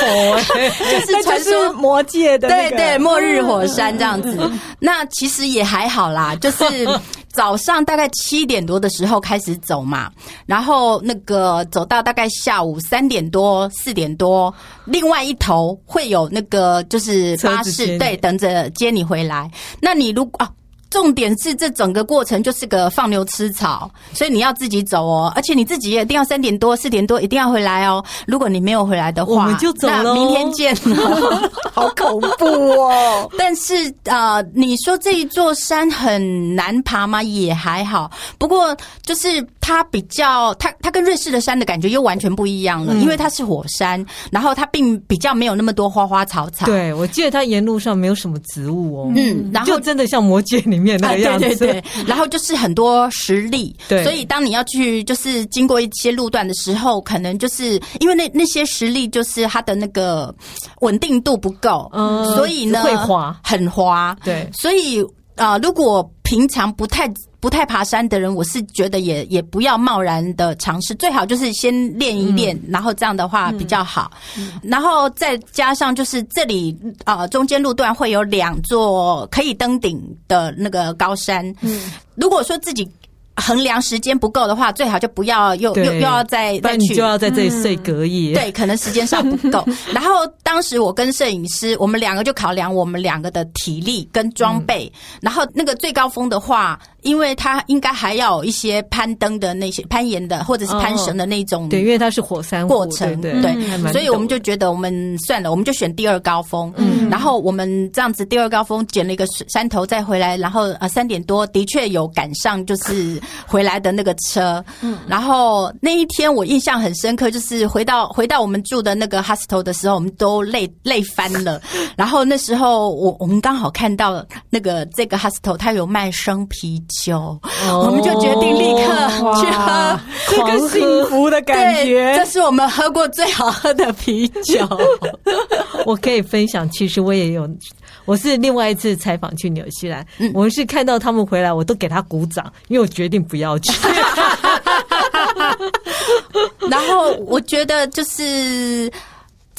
哎，就是传说魔界的，对对，末日火山这样子。那其实也还好啦，就是。早上大概七点多的时候开始走嘛，然后那个走到大概下午三点多四点多，另外一头会有那个就是巴士，对，等着接你回来。那你如果啊。重点是这整个过程就是个放牛吃草，所以你要自己走哦，而且你自己也一定要三点多四点多一定要回来哦。如果你没有回来的话，我们就走了，明天见。[laughs] 好恐怖哦！[laughs] 但是啊、呃，你说这一座山很难爬吗？也还好，不过就是它比较，它它跟瑞士的山的感觉又完全不一样了，嗯、因为它是火山，然后它并比较没有那么多花花草草。对，我记得它沿路上没有什么植物哦，嗯，然后就真的像魔界里。面那个样子，[laughs] 对对对，然后就是很多石礫，对，所以当你要去就是经过一些路段的时候，可能就是因为那那些石礫就是它的那个稳定度不够，嗯，所以呢会滑，很滑，对，所以啊、呃，如果平常不太。不太爬山的人，我是觉得也也不要贸然的尝试，最好就是先练一练，嗯、然后这样的话比较好。然后再加上就是这里啊、呃，中间路段会有两座可以登顶的那个高山。嗯，如果说自己。衡量时间不够的话，最好就不要又又又要再再去，就要在这里睡隔夜。嗯、对，可能时间上不够。然后当时我跟摄影师，我们两个就考量我们两个的体力跟装备。嗯、然后那个最高峰的话，因为它应该还要有一些攀登的那些攀岩的或者是攀绳的那种、哦。对，因为它是火山过程，对，对对所以我们就觉得我们算了，我们就选第二高峰。嗯，然后我们这样子第二高峰捡了一个山头再回来，然后啊三点多的确有赶上，就是。回来的那个车，嗯，然后那一天我印象很深刻，就是回到回到我们住的那个 hostel 的时候，我们都累累翻了。[laughs] 然后那时候我我们刚好看到那个这个 hostel 它有卖生啤酒，哦、我们就决定立刻去喝，这个幸福的感觉，这是我们喝过最好喝的啤酒。[laughs] 我可以分享，其实我也有。我是另外一次采访去纽西兰，嗯、我是看到他们回来，我都给他鼓掌，因为我决定不要去。[laughs] 然后我觉得就是。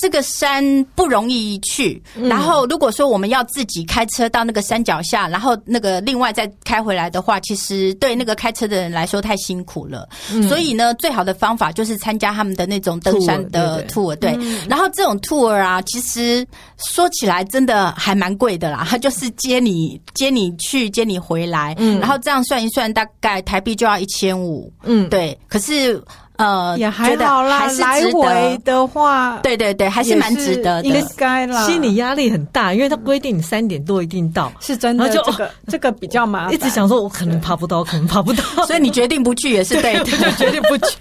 这个山不容易去，然后如果说我们要自己开车到那个山脚下，然后那个另外再开回来的话，其实对那个开车的人来说太辛苦了。嗯、所以呢，最好的方法就是参加他们的那种登山的 tour，对。然后这种 tour 啊，其实说起来真的还蛮贵的啦，他 [laughs] 就是接你接你去接你回来，嗯，然后这样算一算，大概台币就要一千五，嗯，对。可是。呃，也还好啦，来回的话，对对对，还是蛮值得的，应该啦。心理压力很大，因为他规定你三点多一定到，是真的。就这个这个比较麻烦，一直想说我可能爬不到，可能爬不到，所以你决定不去也是对的，[laughs] 就决定不去，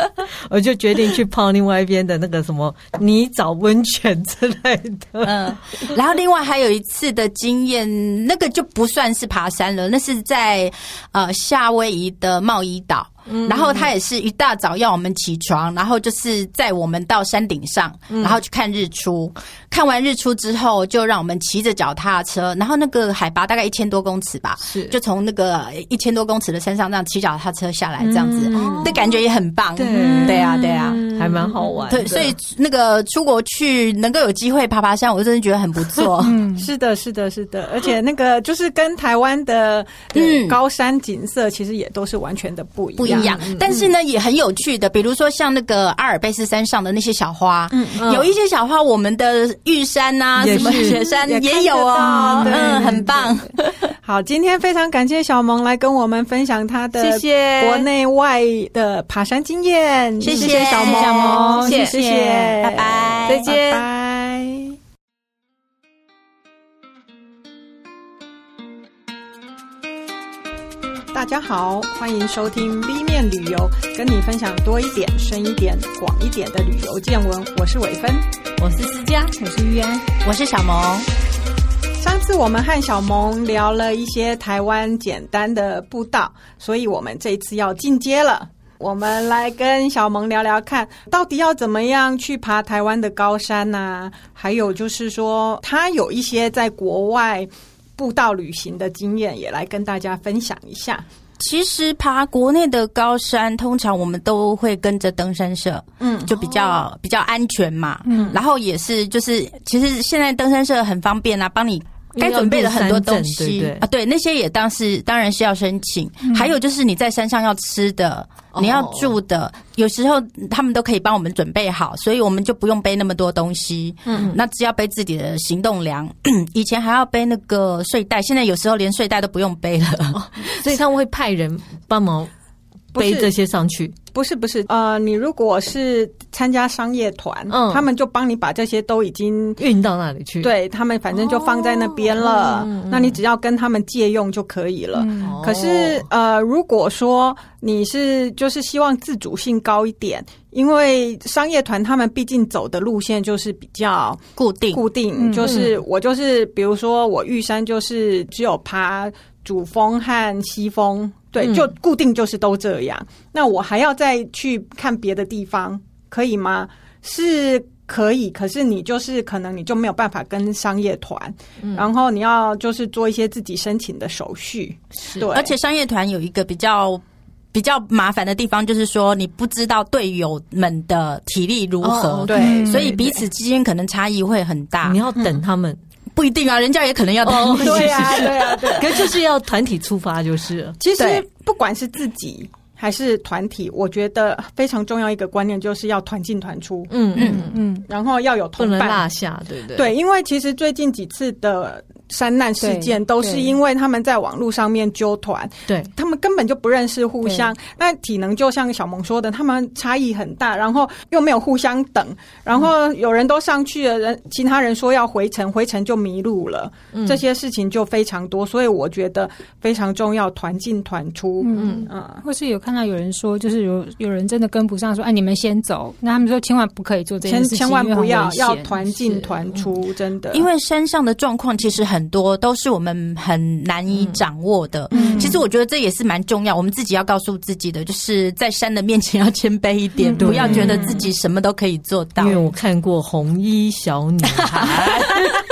[laughs] 我就决定去泡另外一边的那个什么泥沼温泉之类的。嗯，然后另外还有一次的经验，那个就不算是爬山了，那是在呃夏威夷的茂宜岛。嗯，然后他也是一大早要我们起床，然后就是在我们到山顶上，然后去看日出。嗯、看完日出之后，就让我们骑着脚踏车，然后那个海拔大概一千多公尺吧，是就从那个一千多公尺的山上这样骑脚踏车下来，这样子，的、嗯、感觉也很棒。对，对啊，对啊，还蛮好玩。对，所以那个出国去能够有机会爬爬山，我真的觉得很不错。[laughs] 嗯，是的，是的，是的，而且那个就是跟台湾的嗯高山景色其实也都是完全的不一样。不一样，但是呢，也很有趣的，比如说像那个阿尔卑斯山上的那些小花，嗯，有一些小花，我们的玉山呐，什么雪山也有哦，嗯，很棒。好，今天非常感谢小萌来跟我们分享她的谢谢。国内外的爬山经验，谢谢小萌，谢谢，拜拜，再见，拜拜。大家好，欢迎收听 B 面旅游，跟你分享多一点、深一点、广一点的旅游见闻。我是伟芬，我是思佳，我是玉安，我是小萌。上次我们和小萌聊了一些台湾简单的步道，所以我们这次要进阶了。我们来跟小萌聊聊看，到底要怎么样去爬台湾的高山呢、啊？还有就是说，他有一些在国外。步道旅行的经验也来跟大家分享一下。其实爬国内的高山，通常我们都会跟着登山社，嗯，就比较、哦、比较安全嘛，嗯，然后也是就是，其实现在登山社很方便啊，帮你。该准备的很多东西啊，对，那些也当是当然是要申请。嗯、还有就是你在山上要吃的，你要住的，哦、有时候他们都可以帮我们准备好，所以我们就不用背那么多东西。嗯，那只要背自己的行动粮。[clears throat] 以前还要背那个睡袋，现在有时候连睡袋都不用背了，哦、所以他们会派人帮忙背这些上去。不是不是，呃，你如果是参加商业团，嗯，他们就帮你把这些都已经运到那里去，对，他们反正就放在那边了，哦，那你只要跟他们借用就可以了。嗯，可是，呃，如果说你是就是希望自主性高一点，因为商业团他们毕竟走的路线就是比较固定，固定，就是我就是比如说我玉山就是只有爬主峰和西峰。对，就固定就是都这样。嗯、那我还要再去看别的地方，可以吗？是可以，可是你就是可能你就没有办法跟商业团，嗯、然后你要就是做一些自己申请的手续。是对，而且商业团有一个比较比较麻烦的地方，就是说你不知道队友们的体力如何，哦、对，所以彼此之间可能差异会很大。你要等他们。不一定啊，人家也可能要等。[laughs] 对啊，对啊，对。可是就是要团体出发，就是。其实不管是自己还是团体，我觉得非常重要一个观念就是要团进团出。嗯嗯嗯。然后要有同伴，不能落下，对不对？对，因为其实最近几次的。山难事件都是因为他们在网络上面纠团，对，他们根本就不认识互相。那体能就像小萌说的，他们差异很大，然后又没有互相等，然后有人都上去了，人其他人说要回程，回程就迷路了，嗯、这些事情就非常多。所以我觉得非常重要，团进团出。嗯嗯，或是有看到有人说，就是有有人真的跟不上，说哎，你们先走。那他们说千万不可以做这件事情，千万不要要团进团出，真的。因为山上的状况其实很。很多都是我们很难以掌握的。嗯，其实我觉得这也是蛮重要，我们自己要告诉自己的，就是在山的面前要谦卑一点，不要觉得自己什么都可以做到。因为我看过红衣小女孩，[laughs]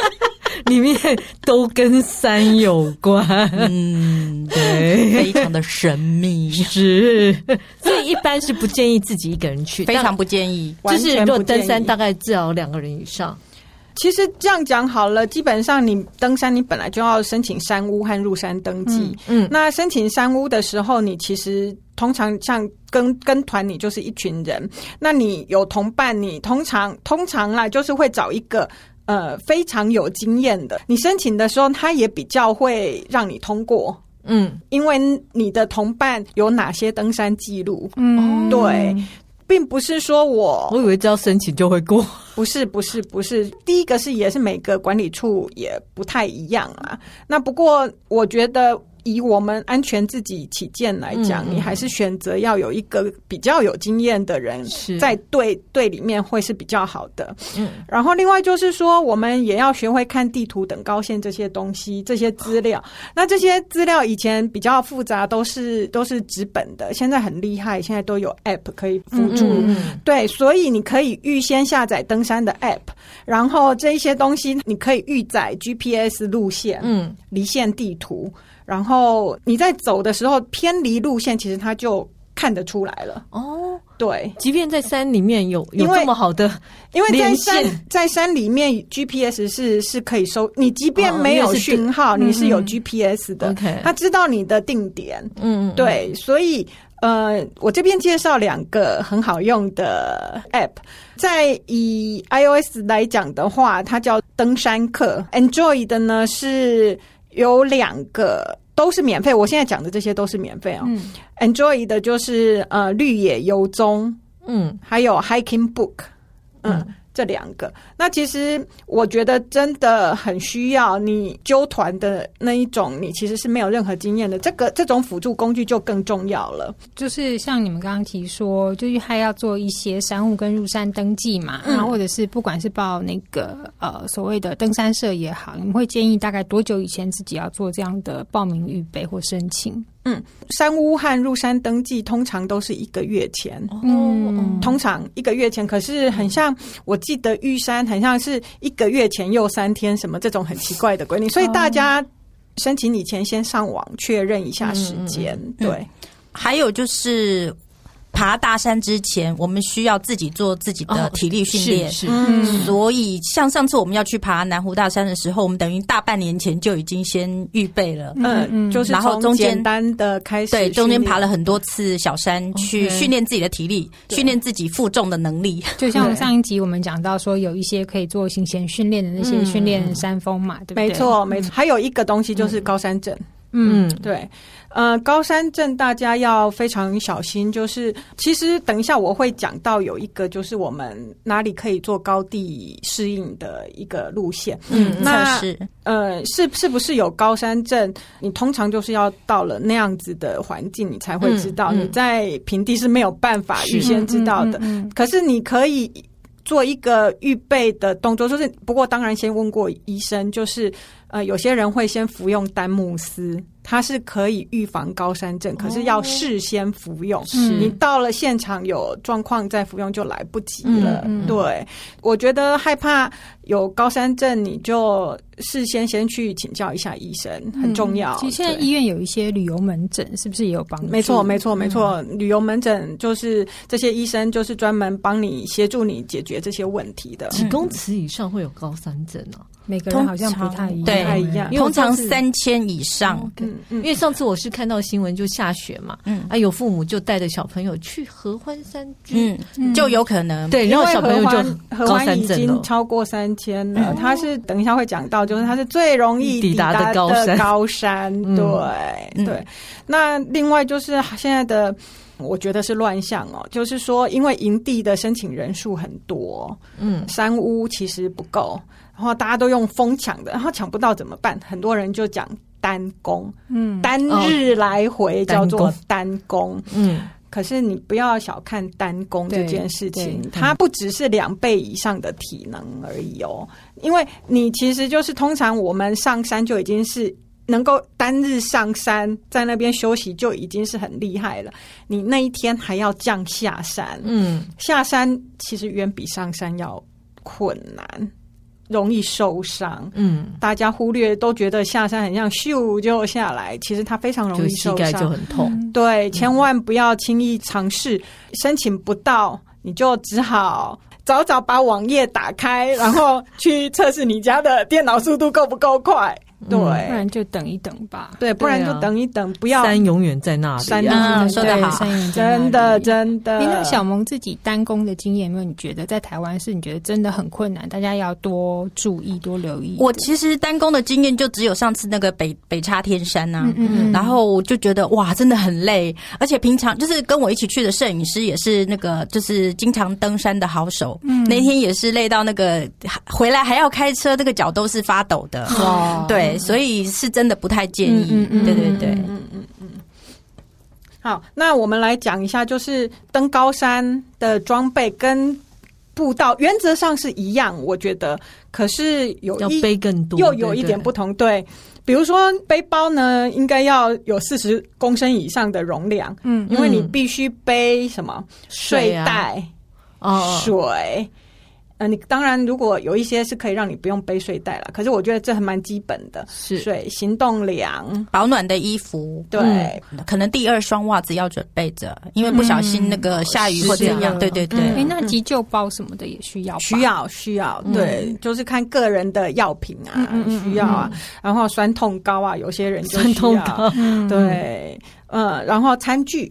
里面都跟山有关。嗯，对，非常的神秘。[laughs] 是，所以一般是不建议自己一个人去，非常不建议。就是如果登山，大概至少两个人以上。其实这样讲好了，基本上你登山，你本来就要申请山屋和入山登记。嗯，嗯，那申请山屋的时候，你其实通常像跟跟团，你就是一群人。那你有同伴，你通常通常啦，就是会找一个呃非常有经验的。你申请的时候，他也比较会让你通过。嗯，因为你的同伴有哪些登山记录？嗯，对。并不是说我，我以为只要申请就会过，不是不是不是。第一个是也是每个管理处也不太一样啊。那不过我觉得以我们安全自己起见来讲，嗯、你还是选择要有一个比较有经验的人在队队里面会是比较好的。嗯，然后另外就是说，我们也要学会看地图、等高线这些东西、这些资料。那这些资料以前比较复杂，都是都是纸本的，现在很厉害，现在都有 App 可以辅助。嗯对，所以你可以预先下载登山的 App，然后这一些东西你可以预载 GPS 路线、嗯，离线地图。然后你在走的时候偏离路线，其实它就看得出来了。哦，对，即便在山里面有有这么好的，因为在山在山里面 GPS 是是可以收，你即便没有讯号，你是有 GPS 的。OK，它知道你的定点。嗯，对，所以呃，我这边介绍两个很好用的 App，在以 iOS 来讲的话，它叫登山客；Android 的呢是。有两个都是免费，我现在讲的这些都是免费哦。嗯，Enjoy 的就是呃绿野游踪，嗯，还有 Hiking Book，嗯。嗯这两个，那其实我觉得真的很需要你纠团的那一种，你其实是没有任何经验的，这个这种辅助工具就更重要了。就是像你们刚刚提说，就是还要做一些山务跟入山登记嘛，嗯、然后或者是不管是报那个呃所谓的登山社也好，你们会建议大概多久以前自己要做这样的报名预备或申请？嗯，山屋和入山登记通常都是一个月前，嗯，通常一个月前。可是很像，我记得玉山很像是一个月前又三天，什么这种很奇怪的规定。所以大家申请以前先上网确认一下时间。对，嗯，还有就是。爬大山之前，我们需要自己做自己的体力训练。是，是，所以像上次我们要去爬南湖大山的时候，我们等于大半年前就已经先预备了。嗯嗯，就是然后中间简单的开始，对，中间爬了很多次小山，去训练自己的体力，训练自己负重的能力。就像上一集我们讲到说，有一些可以做行前训练的那些训练山峰嘛，对不对？没错，没错。还有一个东西就是高山症。嗯，对。呃，高山症大家要非常小心。就是，其实等一下我会讲到有一个，就是我们哪里可以做高地适应的一个路线。嗯，那是呃，是是不是有高山症？你通常就是要到了那样子的环境，你才会知道。嗯嗯、你在平地是没有办法预先知道的。嗯嗯嗯、可是你可以做一个预备的动作，就是不过当然先问过医生，就是呃，有些人会先服用丹木斯。它是可以预防高山症，可是要事先服用。哦、你到了现场有状况再服用就来不及了。嗯嗯、对，我觉得害怕有高山症，你就事先先去请教一下医生，很重要。其实现在医院有一些旅游门诊，是不是也有帮助？没错，没错，没错。嗯、旅游门诊就是这些医生就是专门帮你协助你解决这些问题的。几公尺以上会有高山症呢、啊？每个人好像不太一样，对，一样。通常三千以上，嗯嗯。因为上次我是看到新闻，就下雪嘛，嗯，啊，有父母就带着小朋友去合欢山居，嗯，就有可能对，然后小朋友就合欢已经超过三千了。他是等一下会讲到，就是他是最容易抵达的高山，高山，对对。那另外就是现在的，我觉得是乱象哦，就是说因为营地的申请人数很多，嗯，山屋其实不够。然后大家都用疯抢的，然后抢不到怎么办？很多人就讲单工，嗯，单日来回叫做单工，嗯。可是你不要小看单工这件事情，它不只是两倍以上的体能而已哦。因为你其实就是通常我们上山就已经是能够单日上山，在那边休息就已经是很厉害了。你那一天还要降下山，嗯，下山其实远比上山要困难。容易受伤，嗯，大家忽略都觉得下山很像咻就下来，其实它非常容易受伤，膝盖就很痛。嗯、对，千万不要轻易尝试，申请不到你就只好早早把网页打开，然后去测试你家的电脑速度够不够快。对，不然就等一等吧。对，不然就等一等，不要山永远在那里。山啊，说得好，真的真的。那小萌自己单攻的经验，有没有？你觉得在台湾是你觉得真的很困难，大家要多注意、多留意。我其实单攻的经验就只有上次那个北北叉天山呐，然后我就觉得哇，真的很累，而且平常就是跟我一起去的摄影师也是那个就是经常登山的好手，嗯那天也是累到那个回来还要开车，那个脚都是发抖的。哦，对。对，所以是真的不太建议。嗯嗯，对对对，嗯嗯嗯。好，那我们来讲一下，就是登高山的装备跟步道原则上是一样，我觉得，可是有要背更多，又有一点不同。对，对，对，比如说背包呢，应该要有四十公升以上的容量，嗯，因为你必须背什么睡袋，哦，水。呃，你当然，如果有一些是可以让你不用背睡袋了，可是我觉得这还蛮基本的。是水、行动粮、保暖的衣服，对，嗯、可能第二双袜子要准备着，因为不小心那个下雨或怎样。对对对，哎、嗯，那急救包什么的也需要，需要需要，对，嗯、就是看个人的药品啊，需要啊，然后酸痛膏啊，有些人就需要，酸痛膏，对，嗯，然后餐具。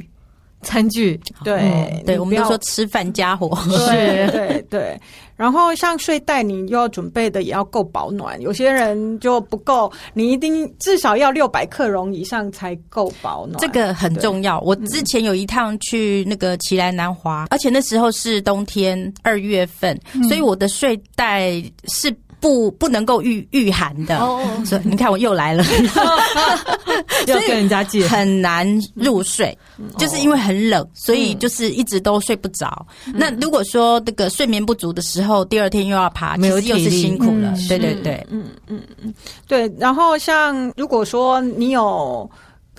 餐具，对、嗯、对，我们都说吃饭家伙，对 [laughs] 对对。然后像睡袋，你又要准备的也要够保暖，有些人就不够，你一定至少要六百克绒以上才够保暖。这个很重要。我之前有一趟去那个奇莱南华，而且那时候是冬天二月份，嗯、所以我的睡袋是。不不能够御御寒的，oh. 所以你看我又来了，[laughs] 要跟人家借，很难入睡，嗯、就是因为很冷，所以就是一直都睡不着。嗯、那如果说这个睡眠不足的时候，第二天又要爬，其实又是辛苦了。嗯、对对对，嗯嗯嗯，对。然后像如果说你有。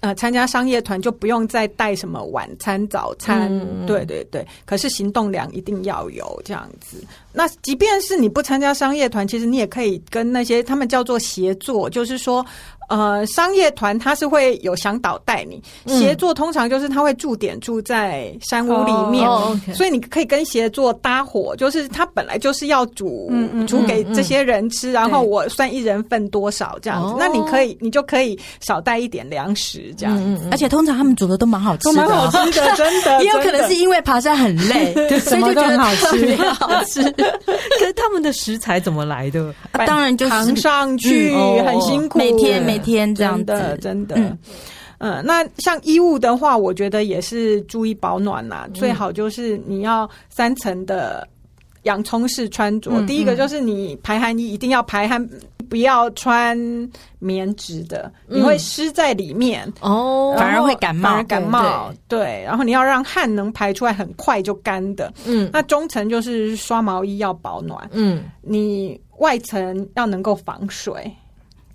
呃，参加商业团就不用再带什么晚餐、早餐，嗯、对对对。可是行动粮一定要有这样子。那即便是你不参加商业团，其实你也可以跟那些他们叫做协作，就是说。呃，商业团他是会有向导带你，协作通常就是他会驻点住在山屋里面，所以你可以跟协作搭伙，就是他本来就是要煮煮给这些人吃，然后我算一人份多少这样子，那你可以你就可以少带一点粮食这样，而且通常他们煮的都蛮好吃的，都蛮好吃的，[laughs] 真的，也有可能是因为爬山很累，[laughs] 所以就觉得好吃，好吃。[laughs] 可是他们的食材怎么来的？当然就是扛上去，很辛苦，每天每。每天这样的，真的，嗯，嗯，那像衣物的话，我觉得也是注意保暖呐。最好就是你要三层的洋葱式穿着。第一个就是你排汗衣一定要排汗，不要穿棉质的，你会湿在里面哦，反而会感冒，反而感冒。对，然后你要让汗能排出来，很快就干的。嗯，那中层就是刷毛衣要保暖。嗯，你外层要能够防水。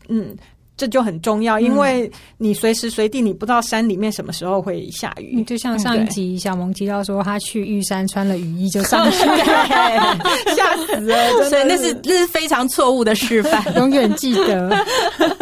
嗯。这就很重要，因为你随时随地你不知道山里面什么时候会下雨。就像上一集小萌提到说，他去玉山穿了雨衣就上去 [laughs] 了，吓死了！所以那是那是非常错误的示范，[laughs] 永远记得。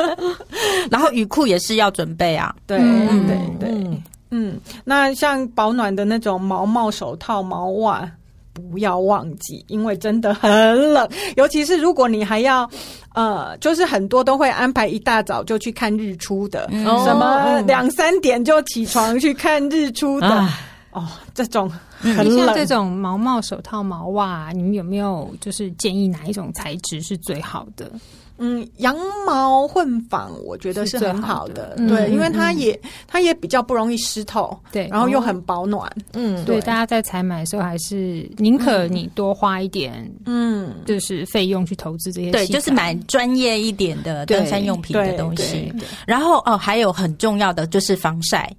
[laughs] 然后雨裤也是要准备啊，对对对，嗯，那像保暖的那种毛毛手套、毛袜。不要忘记，因为真的很冷，尤其是如果你还要，呃，就是很多都会安排一大早就去看日出的，嗯、什么两三点就起床去看日出的，唉哦，这种很冷。像这种毛毛手套、毛袜，你们有没有就是建议哪一种材质是最好的？嗯，羊毛混纺我觉得是很好的，对，因为它也它也比较不容易湿透，对，然后又很保暖，嗯，对，大家在采买的时候还是宁可你多花一点，嗯，就是费用去投资这些，对，就是买专业一点的登山用品的东西，然后哦，还有很重要的就是防晒。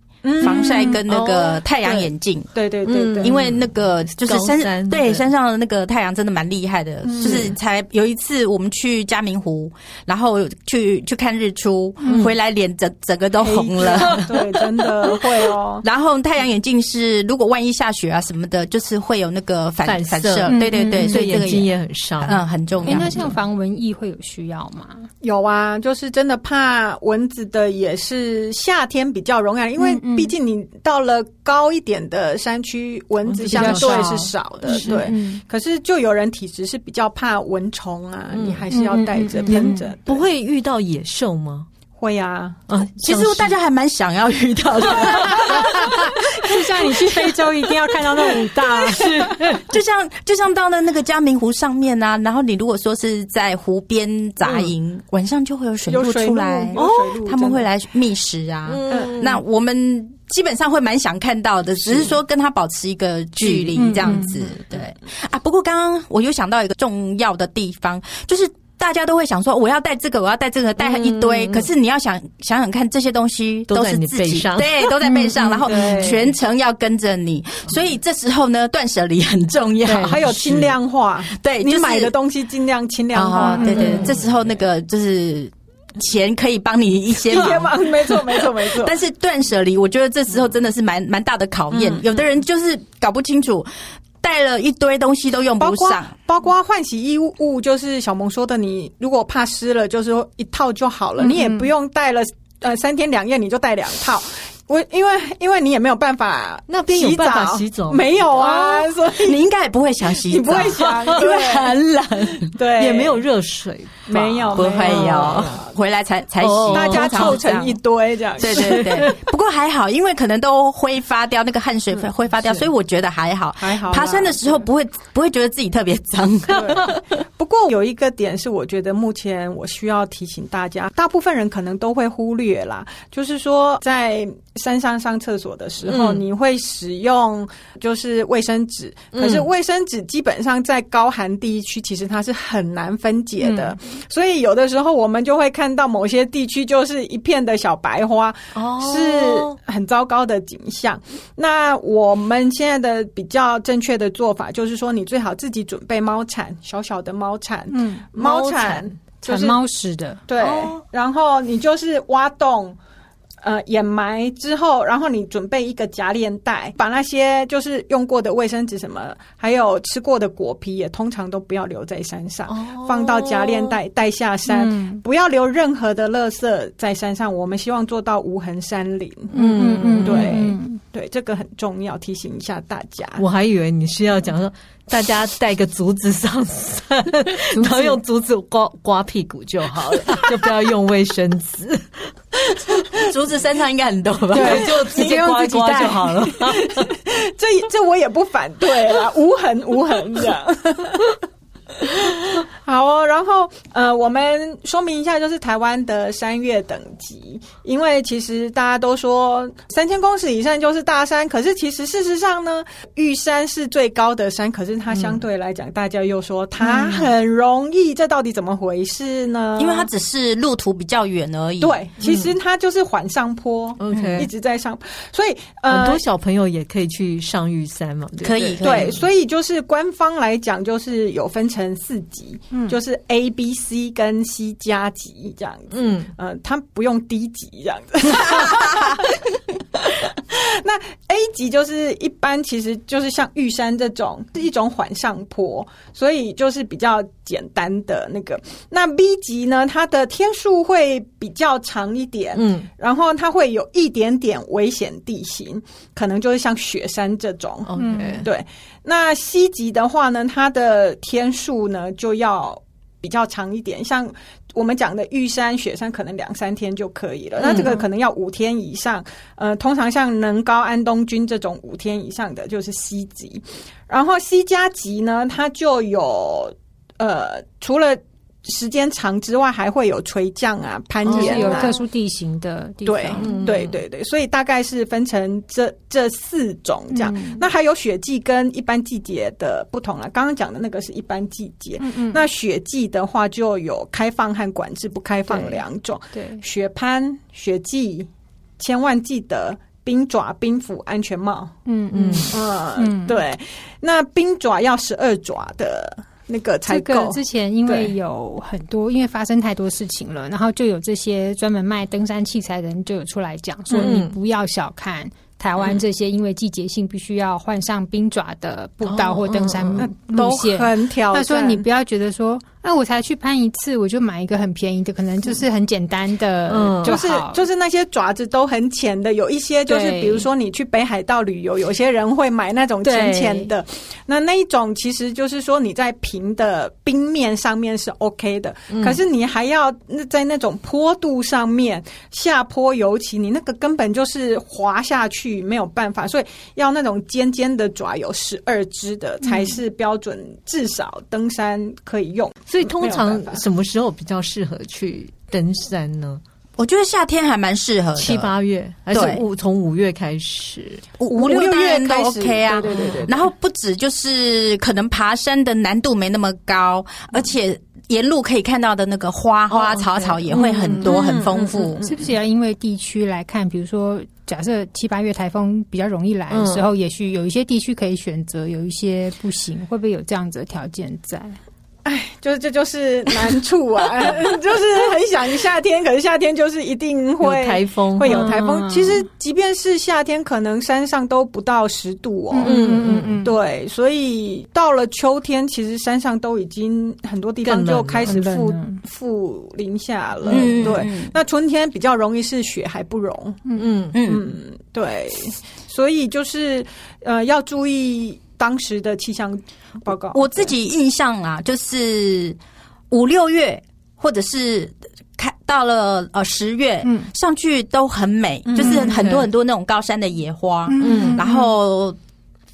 防晒跟那个太阳眼镜，对对对对，因为那个就是山，对山上的那个太阳真的蛮厉害的。就是才有一次我们去嘉明湖，然后去去看日出，回来脸整整个都红了。对，真的会哦。[laughs] 然后太阳眼镜是如果万一下雪啊什么的，就是会有那个反反射。对对对，所以眼睛也很伤，嗯，很重要。那像防蚊液会有需要吗？有啊，就是真的怕蚊子的，也是夏天比较容易，因为。毕竟你到了高一点的山区，蚊子相对是少的，对。可是就有人体质是比较怕蚊虫啊，你还是要带着喷着。不会遇到野兽吗？会呀，啊，其实大家还蛮想要遇到的。[laughs] 就像你去非洲，一定要看到那五大，是。就像就像到了那个嘉明湖上面啊，然后你如果说是在湖边扎营，晚上就会有水鹿出来。哦，他们会来觅食啊。那我们基本上会蛮想看到的，只是说跟他保持一个距离这样子。对。啊，不过刚刚我又想到一个重要的地方，就是。大家都会想说，我要带这个，我要带这个，带一堆。嗯、可是你要想想想看，这些东西都是自己上 [laughs] 对，都在背上，然后全程要跟着你。所以这时候呢，断舍离很重要，[laughs] 还有轻量化。对，就是、你买的东西尽量轻量化。哦、对对，对，这时候那个就是。钱可以帮你一些 [laughs] 忙，没错没错没错。但是断舍离，我觉得这时候真的是蛮蛮大的考验。有的人就是搞不清楚，带了一堆东西都用不上，包括换洗衣物，就是小萌说的，你如果怕湿了，就是说一套就好了，你也不用带了呃三天两夜，你就带两套。我因为因为你也没有办法，那边有办法洗澡。没有啊？所以你应该也不会想洗澡，你不会想，[laughs] 因为很冷，对，也没有热水，没有，不会有，回来才才洗，大家凑成一堆这样。对对对，[laughs] 不过还好，因为可能都挥发掉那个汗水会挥发掉，所以我觉得还好，还好。爬山的时候不会不会觉得自己特别脏。不过有一个点是，我觉得目前我需要提醒大家，大部分人可能都会忽略啦，就是说在。山上上厕所的时候，你会使用就是卫生纸，嗯、可是卫生纸基本上在高寒地区，其实它是很难分解的，嗯、所以有的时候我们就会看到某些地区就是一片的小白花，哦，是很糟糕的景象。那我们现在的比较正确的做法就是说，你最好自己准备猫铲，小小的猫铲，嗯，猫铲铲猫屎的，对，哦、然后你就是挖洞。呃，掩埋之后，然后你准备一个夹链袋，把那些就是用过的卫生纸什么，还有吃过的果皮，也通常都不要留在山上，哦、放到夹链袋带下山，嗯、不要留任何的垃圾在山上。我们希望做到无痕山林。嗯嗯嗯，对、嗯、对，这个很重要，提醒一下大家。我还以为你是要讲说。大家带个竹子上山，然后用竹子刮刮屁股就好了，[laughs] 就不要用卫生纸。[laughs] 竹子山上应该很多吧？对，就 [laughs] 直接刮一刮就好了。这这我也不反对啦，无痕无痕这样。[laughs] 好哦，然后呃，我们说明一下，就是台湾的山岳等级，因为其实大家都说三千公尺以上就是大山，可是其实事实上呢，玉山是最高的山，可是它相对来讲，嗯、大家又说它很容易，嗯、这到底怎么回事呢？因为它只是路途比较远而已。对，其实它就是缓上坡，OK，、嗯、一直在上，所以呃，很多小朋友也可以去上玉山嘛，对对？可以，对，所以就是官方来讲，就是有分成四级，嗯，就是 A。B、C 跟 C 加级这样子，嗯，呃，他不用 D 级这样子。[laughs] 那 A 级就是一般，其实就是像玉山这种是一种缓上坡，所以就是比较简单的那个。那 B 级呢，它的天数会比较长一点，嗯，然后它会有一点点危险地形，可能就是像雪山这种。嗯，对。那西极的话呢，它的天数呢就要。比较长一点，像我们讲的玉山、雪山，可能两三天就可以了。嗯、那这个可能要五天以上。呃，通常像能高、安东军这种五天以上的，就是西极。然后西加级呢，它就有呃，除了。时间长之外，还会有垂降啊、攀岩、啊，有特殊地形的地方。对，对，对，对，所以大概是分成这这四种这样。嗯、那还有雪季跟一般季节的不同了。刚刚讲的那个是一般季节，嗯嗯。那雪季的话就有开放和管制不开放两种。对，对雪攀、雪季，千万记得冰爪、冰斧、安全帽。嗯嗯嗯，嗯对。那冰爪要十二爪的。那个这个之前因为有很多，因为发生太多事情了，然后就有这些专门卖登山器材的人就有出来讲说，你不要小看台湾这些因为季节性必须要换上冰爪的步道或登山路线，很挑战。他说你不要觉得说。那我才去攀一次，我就买一个很便宜的，可能就是很简单的，嗯，就是就是那些爪子都很浅的，有一些就是比如说你去北海道旅游，有些人会买那种浅浅的，那那一种其实就是说你在平的冰面上面是 OK 的，可是你还要在那种坡度上面下坡，尤其你那个根本就是滑下去没有办法，所以要那种尖尖的爪，有十二只的才是标准，至少登山可以用。所以通常什么时候比较适合去登山呢？我觉得夏天还蛮适合，七八月还是五从五月开始，五五六月都 OK 啊。对对对，对。然后不止就是可能爬山的难度没那么高，而且沿路可以看到的那个花花草草也会很多很丰富。是不是要因为地区来看？比如说，假设七八月台风比较容易来的时候，也许有一些地区可以选择，有一些不行，会不会有这样子的条件在？哎，就是这就是难处啊，[laughs] 就是很想夏天，可是夏天就是一定会台风，会有台风。其实即便是夏天，可能山上都不到十度哦。嗯嗯嗯，对，所以到了秋天，其实山上都已经很多地方就开始负负零下了。对，那春天比较容易是雪还不融。嗯嗯嗯，对，所以就是呃要注意。当时的气象报告，我自己印象啊，就是五六月，或者是开到了呃十月，嗯，上去都很美，嗯，就是很多很多那种高山的野花，嗯，然后。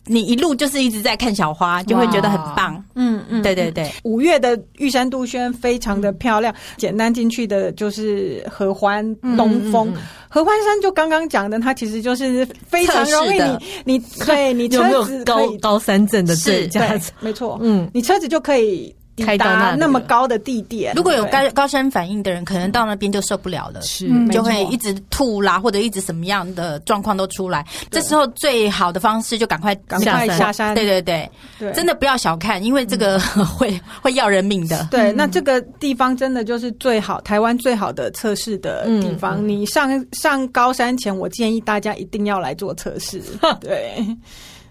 你一路就是一直在看小花，就会觉得很棒。嗯嗯，对对对。五月的玉山杜鹃非常的漂亮。简单进去的就是合欢、东风、合欢山，就刚刚讲的，它其实就是非常容易你你对你 [laughs] 车子高高山症的最佳，没错。嗯，你车子就可以。开到那那么高的地点，如果有高高山反应的人，可能到那边就受不了了，是就会一直吐啦，或者一直什么样的状况都出来。这时候最好的方式就赶快赶快下山。对对对，真的不要小看，因为这个 [laughs] 会会要人命的。对，那这个地方真的就是最好，台湾最好的测试的地方。你上上高山前，我建议大家一定要来做测试。[laughs] 对，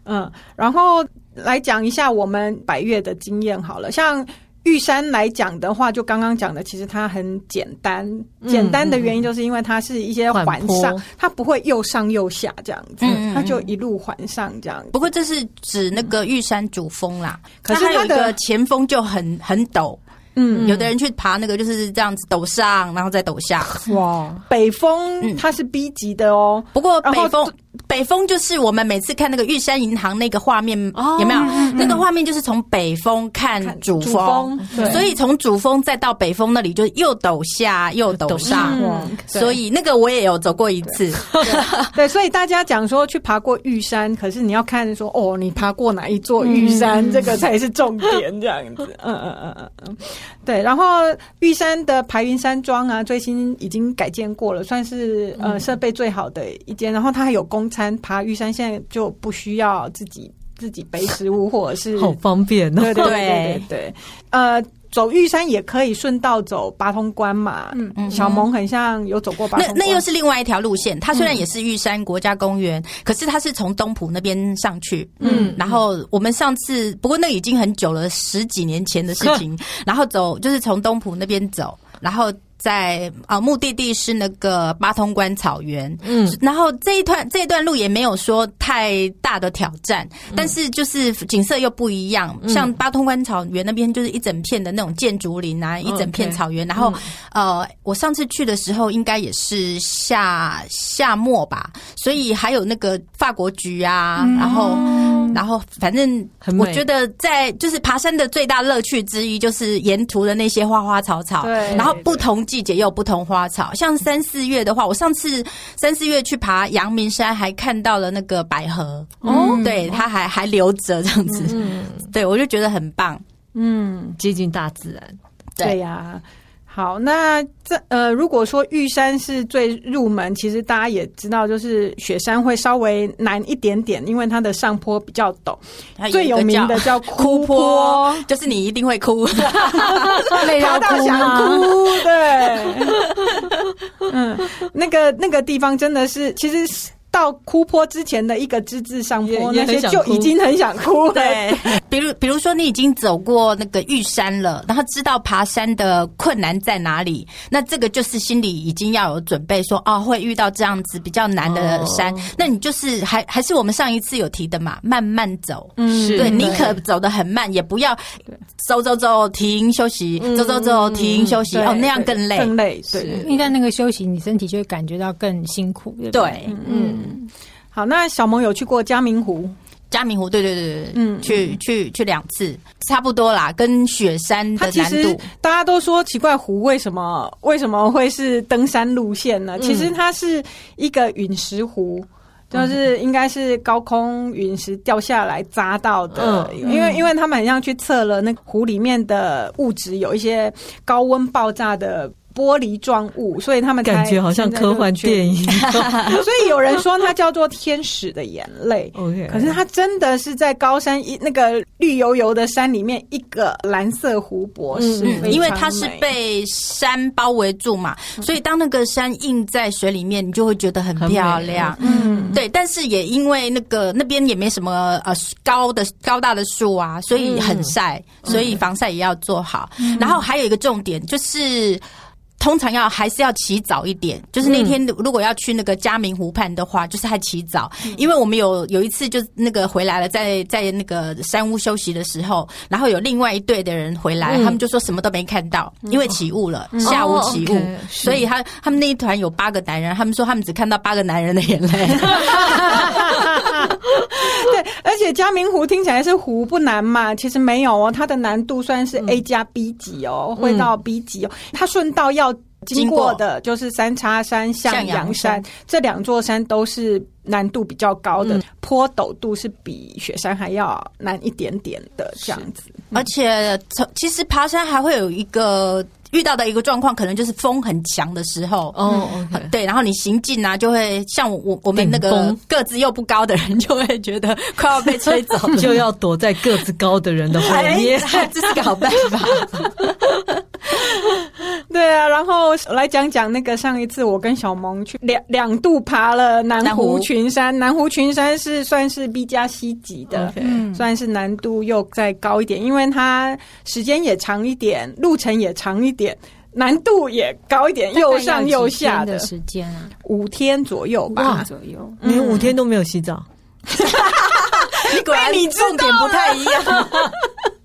嗯，然后。来讲一下我们百越的经验好了，像玉山来讲的话，就刚刚讲的，其实它很简单。简单的原因就是因为它是一些环上，它不会又上又下这样子，它就一路环上这样。不过这是指那个玉山主峰啦，可是它的前峰就很很陡。嗯，有的人去爬那个就是这样子陡上，然后再陡下。哇，北峰它是 B 级的哦。不过北峰。北峰就是我们每次看那个玉山银行那个画面，有没有？那个画面就是从北峰看主峰，所以从主峰再到北峰那里就又陡下又陡上，所以那个我也有走过一次。对，所以大家讲说去爬过玉山，可是你要看说哦，你爬过哪一座玉山，这个才是重点，这样子。[laughs] 嗯嗯嗯嗯嗯，对。然后玉山的排云山庄啊，最新已经改建过了，算是呃设备最好的一间。然后它还有公餐爬玉山现在就不需要自己自己背食物，或者是 [laughs] 好方便哦。对对对对对，呃，走玉山也可以顺道走八通关嘛。嗯嗯，小萌很像有走过八通关，那那又是另外一条路线。它虽然也是玉山国家公园，可是它是从东埔那边上去。嗯，然后我们上次不过那已经很久了，十几年前的事情。[laughs] 然后走就是从东埔那边走，然后。在啊，目的地是那个八通关草原，嗯，然后这一段这一段路也没有说太大的挑战，嗯、但是就是景色又不一样。嗯、像八通关草原那边就是一整片的那种建竹林啊，嗯、一整片草原。然后、嗯、呃，我上次去的时候应该也是夏夏末吧，所以还有那个法国菊啊，嗯、然后然后反正我觉得在就是爬山的最大乐趣之一就是沿途的那些花花草草，对，然后不同。季节也有不同花草，像三四月的话，我上次三四月去爬阳明山，还看到了那个百合哦，对，它还还留着这样子，嗯，对我就觉得很棒，嗯，接近大自然，对呀。好，那这呃，如果说玉山是最入门，其实大家也知道，就是雪山会稍微难一点点，因为它的上坡比较陡。最有名的叫 [laughs] 哭坡，就是你一定会哭，[laughs] 累到想哭。对，[laughs] 嗯，那个那个地方真的是，其实。到哭坡之前的一个之字上坡，那些就已经很想哭了。对，[laughs] 比如比如说你已经走过那个玉山了，然后知道爬山的困难在哪里，那这个就是心里已经要有准备说，说哦会遇到这样子比较难的山，哦、那你就是还还是我们上一次有提的嘛，慢慢走。嗯，对，宁可走得很慢，也不要走走走停休息，走走走停休息，哦那样更累，更累。对，因为在那个休息，你身体就会感觉到更辛苦。对，对？嗯。嗯，好，那小萌有去过嘉明湖？嘉明湖，对对对对，嗯，去去去两次，差不多啦，跟雪山的难度。大家都说奇怪，湖为什么为什么会是登山路线呢？嗯、其实它是一个陨石湖。就是应该是高空陨石掉下来砸到的，嗯、因为因为他们很像去测了那个湖里面的物质，有一些高温爆炸的。玻璃状物，所以他们感觉好像科幻电影。[laughs] 所以有人说它叫做天使的眼泪。OK，可是它真的是在高山一那个绿油油的山里面一个蓝色湖泊，是因为它是被山包围住嘛，所以当那个山映在水里面，你就会觉得很漂亮。嗯，对。但是也因为那个那边也没什么呃高的高大的树啊，所以很晒，所以防晒也要做好。然后还有一个重点就是。通常要还是要起早一点，就是那天如果要去那个嘉明湖畔的话，就是还起早，因为我们有有一次就那个回来了，在在那个山屋休息的时候，然后有另外一队的人回来，他们就说什么都没看到，因为起雾了，下午起雾，所以他他们那一团有八个男人，他们说他们只看到八个男人的眼泪。[laughs] [laughs] 对，而且嘉明湖听起来是湖不难嘛，其实没有哦，它的难度算是 A 加 B 级哦，会到 B 级哦，它顺道要。经过的就是三叉山、向阳山，这两座山都是难度比较高的，嗯、坡陡度是比雪山还要难一点点的这样子。而且，其实爬山还会有一个遇到的一个状况，可能就是风很强的时候。哦，okay、对，然后你行进啊，就会像我我们那个个子又不高的人，就会觉得快要被吹走，[laughs] 就要躲在个子高的人的后面，哎、这是个好办法。[laughs] 对啊，然后来讲讲那个上一次我跟小萌去两两度爬了南湖群山，南湖，南湖群山是算是 B 加 C 级的，Okay. 算是难度又再高一点，因为它时间也长一点，路程也长一点，难度也高一点，又上又下的时间啊，五天左右吧，左右，你五天都没有洗澡，[laughs] 你果然你重点不太一样。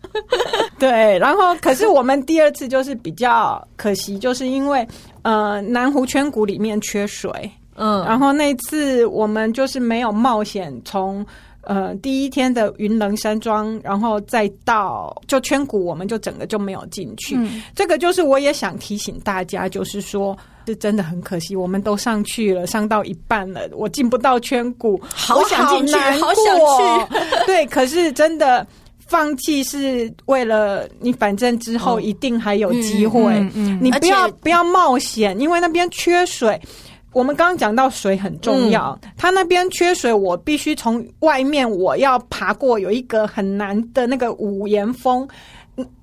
[laughs] 对，然后可是我们第二次就是比较可惜，就是因为呃南湖圈谷里面缺水，嗯，然后那次我们就是没有冒险从呃第一天的云棱山庄，然后再到就圈谷，我们就整个就没有进去。嗯，这个就是我也想提醒大家，就是说是真的很可惜，我们都上去了，上到一半了，我进不到圈谷，好想进去，好想去，[laughs] [laughs] 对，可是真的。放弃是为了你，反正之后一定还有机会。哦嗯嗯嗯、你不要不要冒险，因为那边缺水。我们刚刚讲到水很重要，嗯、它那边缺水，我必须从外面我要爬过有一个很难的那个五岩峰，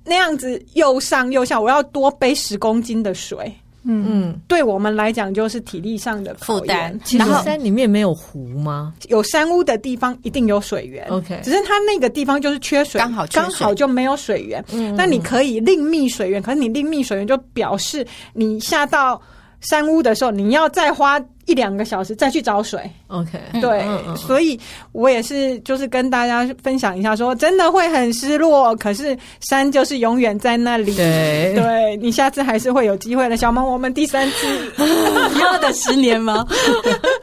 那样子又上又下，我要多背十公斤的水。嗯嗯，对我们来讲就是体力上的负担。其实山里面没有湖吗？有山屋的地方一定有水源。OK，只是它那个地方就是缺水，刚好刚好就没有水源。嗯，那你可以另觅水源，可是你另觅水源就表示你下到山屋的时候，你要再花一两个小时再去找水。OK，对，嗯嗯、所以我也是就是跟大家分享一下说，说真的会很失落，可是山就是永远在那里。对，对你下次还是会有机会的。小萌，我们第三次要等十年吗？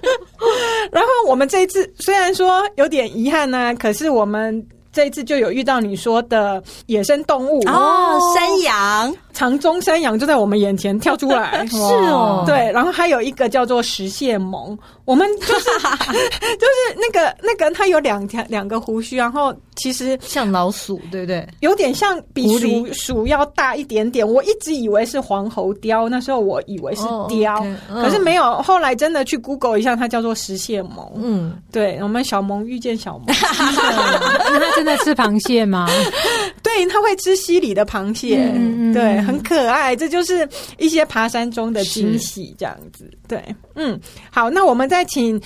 [laughs] 然后我们这一次虽然说有点遗憾呢、啊，可是我们。这一次就有遇到你说的野生动物哦，山羊，长鬃山羊就在我们眼前跳出来，[laughs] 是哦，对，然后还有一个叫做石蟹獴，我们就是 [laughs] 就是那个那个，它有两条两个胡须，然后其实像老鼠，对不对？有点像比鼠鼠要大一点点。我一直以为是黄喉貂，那时候我以为是貂，可是没有。后来真的去 Google 一下，它叫做石蟹獴。嗯，对，我们小萌遇见小萌。[laughs] 在吃螃蟹吗？[laughs] 对，它会吃溪里的螃蟹，嗯嗯对，很可爱。这就是一些爬山中的惊喜，这样子。对，嗯，好，那我们再请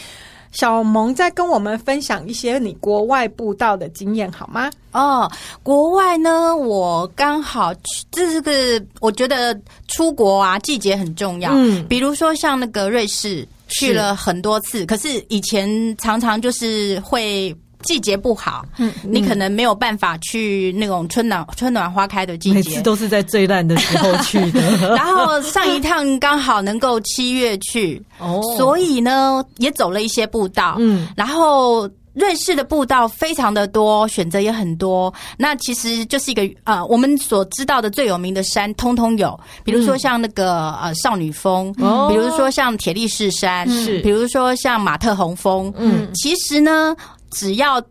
小萌再跟我们分享一些你国外步道的经验，好吗？哦，国外呢，我刚好去，这是个我觉得出国啊，季节很重要。嗯，比如说像那个瑞士，去了很多次，是可是以前常常就是会。季节不好，嗯，你可能没有办法去那种春暖春暖花开的季节，每次都是在最烂的时候去的。[laughs] 然后上一趟刚好能够七月去，哦，所以呢也走了一些步道，嗯，然后。瑞士的步道非常的多，选择也很多。那其实就是一个呃，我们所知道的最有名的山，通通有。比如说像那个、嗯、呃少女峰，嗯、比如说像铁力士山，是，比如说像马特洪峰。嗯，其实呢，只要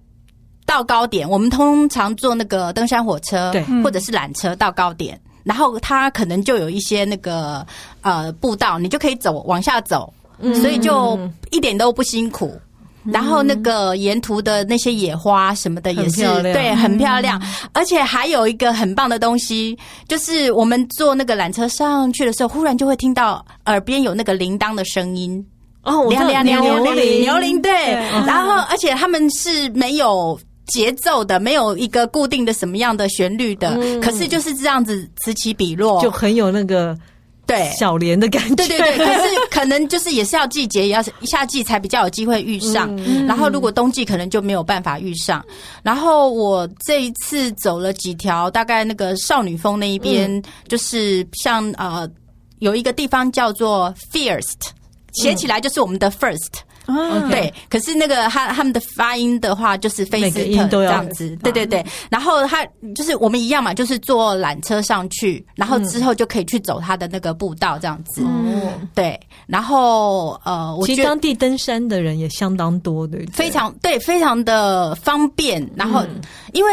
到高点，我们通常坐那个登山火车，对，或者是缆车到高点，然后它可能就有一些那个呃步道，你就可以走往下走，嗯、所以就一点都不辛苦。然后那个沿途的那些野花什么的也是对，很漂亮，而且还有一个很棒的东西，就是我们坐那个缆车上去的时候，忽然就会听到耳边有那个铃铛的声音哦，我知道牛铃，牛铃对，然后而且他们是没有节奏的，没有一个固定的什么样的旋律的，可是就是这样子此起彼落，就很有那个。对。小莲的感觉，对对对，可是可能就是也是要季节，也要夏季才比较有机会遇上。嗯、然后如果冬季可能就没有办法遇上。然后我这一次走了几条，大概那个少女峰那一边，嗯、就是像呃有一个地方叫做 First，写起来就是我们的 First。嗯，对，可是那个他他们的发音的话，就是菲斯特这样子，对对对。然后他就是我们一样嘛，就是坐缆车上去，然后之后就可以去走他的那个步道这样子。嗯，对。然后呃，我觉得其实当地登山的人也相当多，对，非常对，非常的方便。然后因为。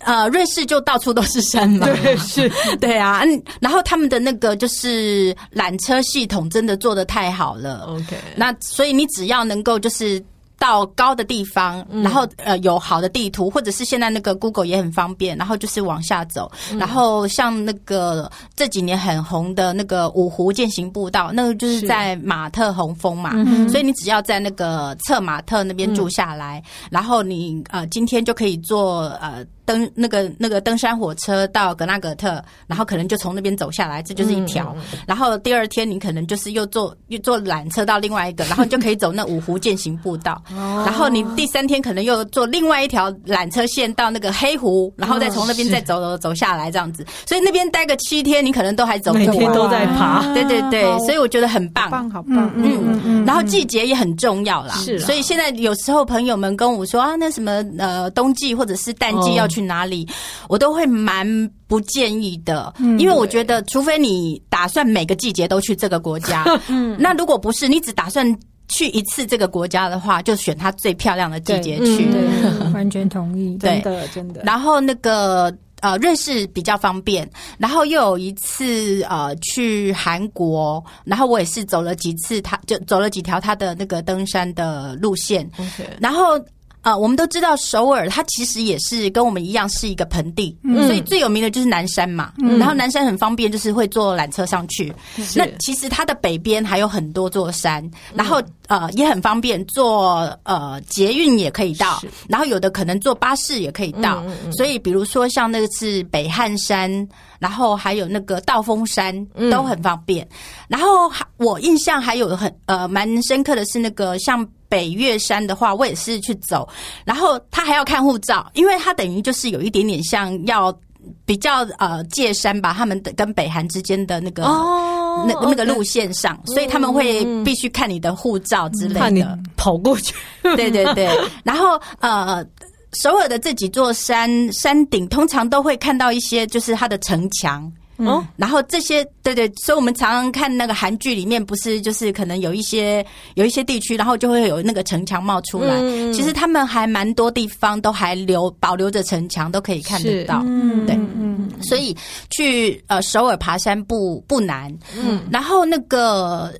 呃，瑞士就到处都是山嘛，对，是，[laughs] 对啊，嗯，然后他们的那个就是缆车系统真的做的太好了，OK，那所以你只要能够就是。到高的地方，然后呃有好的地图，或者是现在那个 Google 也很方便，然后就是往下走。然后像那个这几年很红的那个五湖健行步道，那个就是在马特洪峰嘛，所以你只要在那个策马特那边住下来，然后你呃今天就可以坐呃登那个那个登山火车到格纳格特，然后可能就从那边走下来，这就是一条。然后第二天你可能就是又坐又坐缆车到另外一个，然后你就可以走那五湖践行步道。[laughs] 然后你第三天可能又坐另外一条缆车线到那个黑湖，然后再从那边再走走走下来这样子，所以那边待个七天，你可能都还走不完。每天都在爬，[laughs] 对对对，所以我觉得很棒，棒好棒，嗯嗯。然后季节也很重要啦，是。所以现在有时候朋友们跟我说啊，那什么呃冬季或者是淡季要去哪里，我都会蛮不建议的，因为我觉得除非你打算每个季节都去这个国家，[laughs] 嗯，那如果不是，你只打算。去一次这个国家的话，就选它最漂亮的季节去。嗯、[laughs] 完全同意，对真的真的。然后那个呃，瑞士比较方便。然后又有一次呃，去韩国，然后我也是走了几次，他就走了几条他的那个登山的路线。然后。啊、呃，我们都知道首尔，它其实也是跟我们一样是一个盆地，嗯、所以最有名的就是南山嘛。嗯、然后南山很方便，就是会坐缆车上去。是那其实它的北边还有很多座山，然后呃也很方便，坐呃捷运也可以到，然后有的可能坐巴士也可以到。嗯嗯、所以比如说像那个是北汉山，然后还有那个道峰山都很方便。嗯、然后我印象还有很呃蛮深刻的是那个像。北岳山的话，我也是去走，然后他还要看护照，因为他等于就是有一点点像要比较呃界山吧，他们的跟北韩之间的那个、哦、那那个路线上，嗯、所以他们会必须看你的护照之类的，看你跑过去。对对对，[laughs] 然后呃，首尔的这几座山山顶通常都会看到一些，就是它的城墙。哦，然后这些对对，所以我们常常看那个韩剧里面，不是就是可能有一些有一些地区，然后就会有那个城墙冒出来。嗯、其实他们还蛮多地方都还留保留着城墙，都可以看得到。嗯，对，嗯，所以去呃首尔爬山不不难。嗯，然后那个。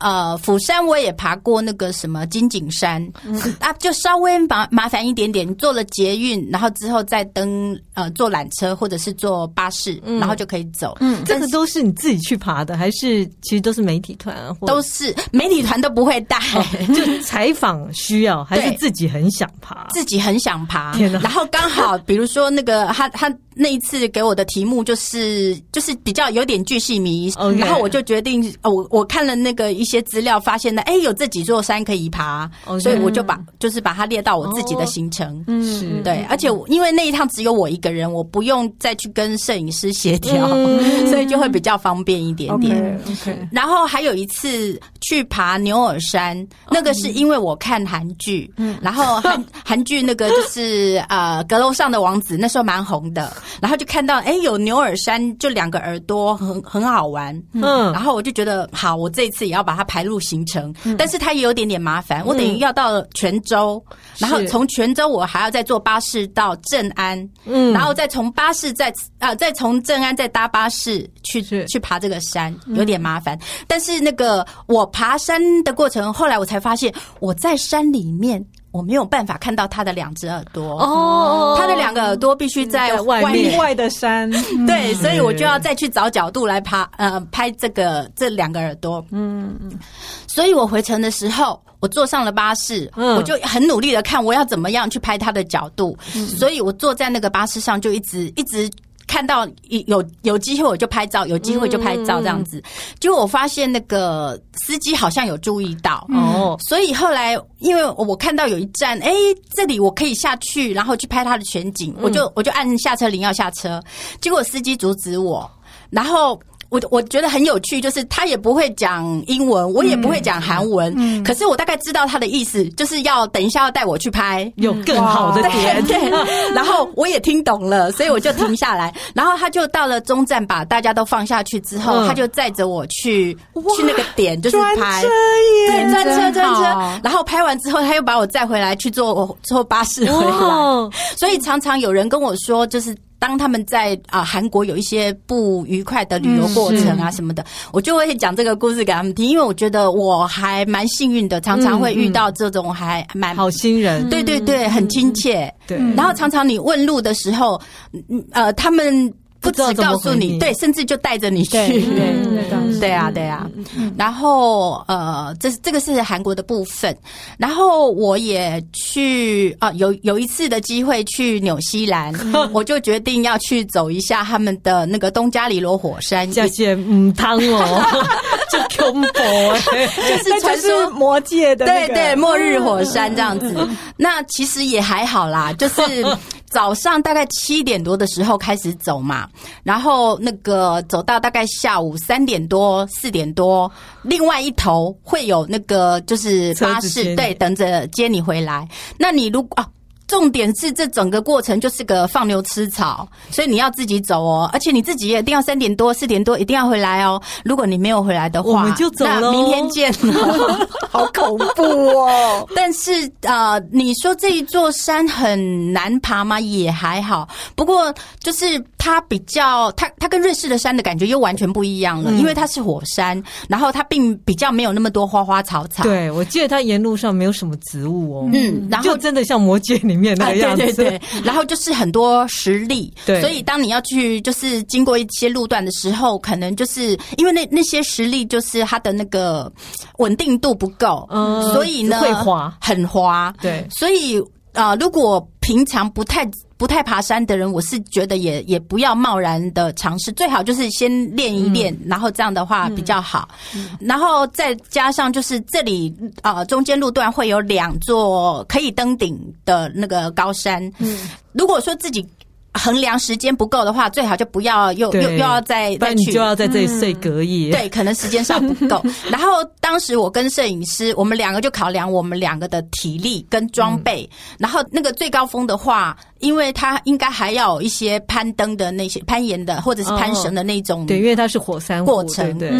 呃，釜山我也爬过那个什么金景山，嗯、啊，就稍微麻麻烦一点点。你坐了捷运，然后之后再登呃坐缆车或者是坐巴士，嗯、然后就可以走。嗯，这个都是你自己去爬的，还是其实都是媒体团啊？都是媒体团都不会带，[laughs] 哦、[laughs] 就采访需要，还是自己很想爬？自己很想爬。然后刚好，[laughs] 比如说那个他他。那一次给我的题目就是就是比较有点巨细迷.然后我就决定，我我看了那个一些资料，发现呢，哎，有这几座山可以爬.所以我就把就是把它列到我自己的行程，嗯，是对，而且因为那一趟只有我一个个人，我不用再去跟摄影师协调，[laughs] 所以就会比较方便一点点。然后还有一次去爬牛耳山，那个是因为我看韩剧，然后韩 [laughs] 韩剧那个就是呃阁楼上的王子，那时候蛮红的，然后就看到哎有牛耳山，就两个耳朵很很好玩，嗯，然后我就觉得好，我这一次也要把它排入行程，但是它也有点点麻烦，我等于要到泉州，然后从泉州我还要再坐巴士到镇安，嗯，然后再从巴士再啊再从正安再搭巴士去去爬这个山，有点麻烦，但是那个我爬山的过程，后来我才发现我在山里面。我没有办法看到他的两只耳朵。哦，他的两个耳朵必须在外面。外的山，对，所以我就要再去找角度来爬呃拍这个这两个耳朵，嗯嗯，所以我回程的时候，我坐上了巴士，我就很努力的看我要怎么样去拍他的角度，所以我坐在那个巴士上就一直一直。看到有有机会我就拍照，有机会就拍照这样子。结果我发现那个司机好像有注意到。哦，所以后来因为我看到有一站，哎，这里我可以下去，然后去拍他的全景，我就我就按下车铃要下车，结果司机阻止我，然后。我我觉得很有趣，就是他也不会讲英文，我也不会讲韩文，嗯嗯、可是我大概知道他的意思，就是要等一下要带我去拍。有更好的点，对，对，[laughs] 然后我也听懂了，所以我就停下来，[laughs] 然后他就到了中站，把大家都放下去之后，嗯、他就载着我去去那个点，就是拍，对，专车专车，然后拍完之后，他又把我载回来去坐坐巴士回来，所以常常有人跟我说，就是。当他们在啊韩国有一些不愉快的旅游过程啊什么的，我就会讲这个故事给他们听，因为我觉得我还蛮幸运的，常常会遇到这种还蛮好心人，对对对，很亲切。对，然后常常你问路的时候，呃，他们。不只告诉你，对，甚至就带着你去，对，对啊，对啊。然后呃，这这个是韩国的部分。然后我也去啊，有有一次的机会去纽西兰，我就决定要去走一下他们的那个东加里罗火山。这些嗯汤哦，[laughs] 就恐怖哎，就是传说魔界的，对对，末日火山这样子。那其实也还好啦，就是。早上大概七点多的时候开始走嘛，然后那个走到大概下午三点多四点多，另外一头会有那个就是巴士，对，等着接你回来。那你如果啊。重点是这整个过程就是个放牛吃草，所以你要自己走哦，而且你自己也一定要三点多四点多一定要回来哦。如果你没有回来的话，我们就走了，明天见。[laughs] 好恐怖哦！[laughs] 但是呃，你说这一座山很难爬吗？也还好，不过就是它比较，它它跟瑞士的山的感觉又完全不一样了，嗯、因为它是火山，然后它并比较没有那么多花花草草。对，我记得它沿路上没有什么植物哦，嗯，然后就真的像魔戒里面那个样子，对对对，然后就是很多石礫，对，所以当你要去就是经过一些路段的时候，可能就是因为那那些石礫就是它的那个稳定度不够，嗯，所以呢会滑，很滑，对，所以啊、呃，如果平常不太不太爬山的人，我是觉得也也不要贸然的尝试，最好就是先练一练，嗯、然后这样的话比较好。嗯、然后再加上就是这里啊、呃，中间路段会有两座可以登顶的那个高山。嗯，如果说自己。衡量时间不够的话，最好就不要又又又要再再去，就要在这里睡隔夜。嗯、对，可能时间上不够。[laughs] 然后当时我跟摄影师，我们两个就考量我们两个的体力跟装备。嗯、然后那个最高峰的话。因为它应该还要有一些攀登的那些攀岩的或者是攀绳的那种，对，因为它是火山过程，对，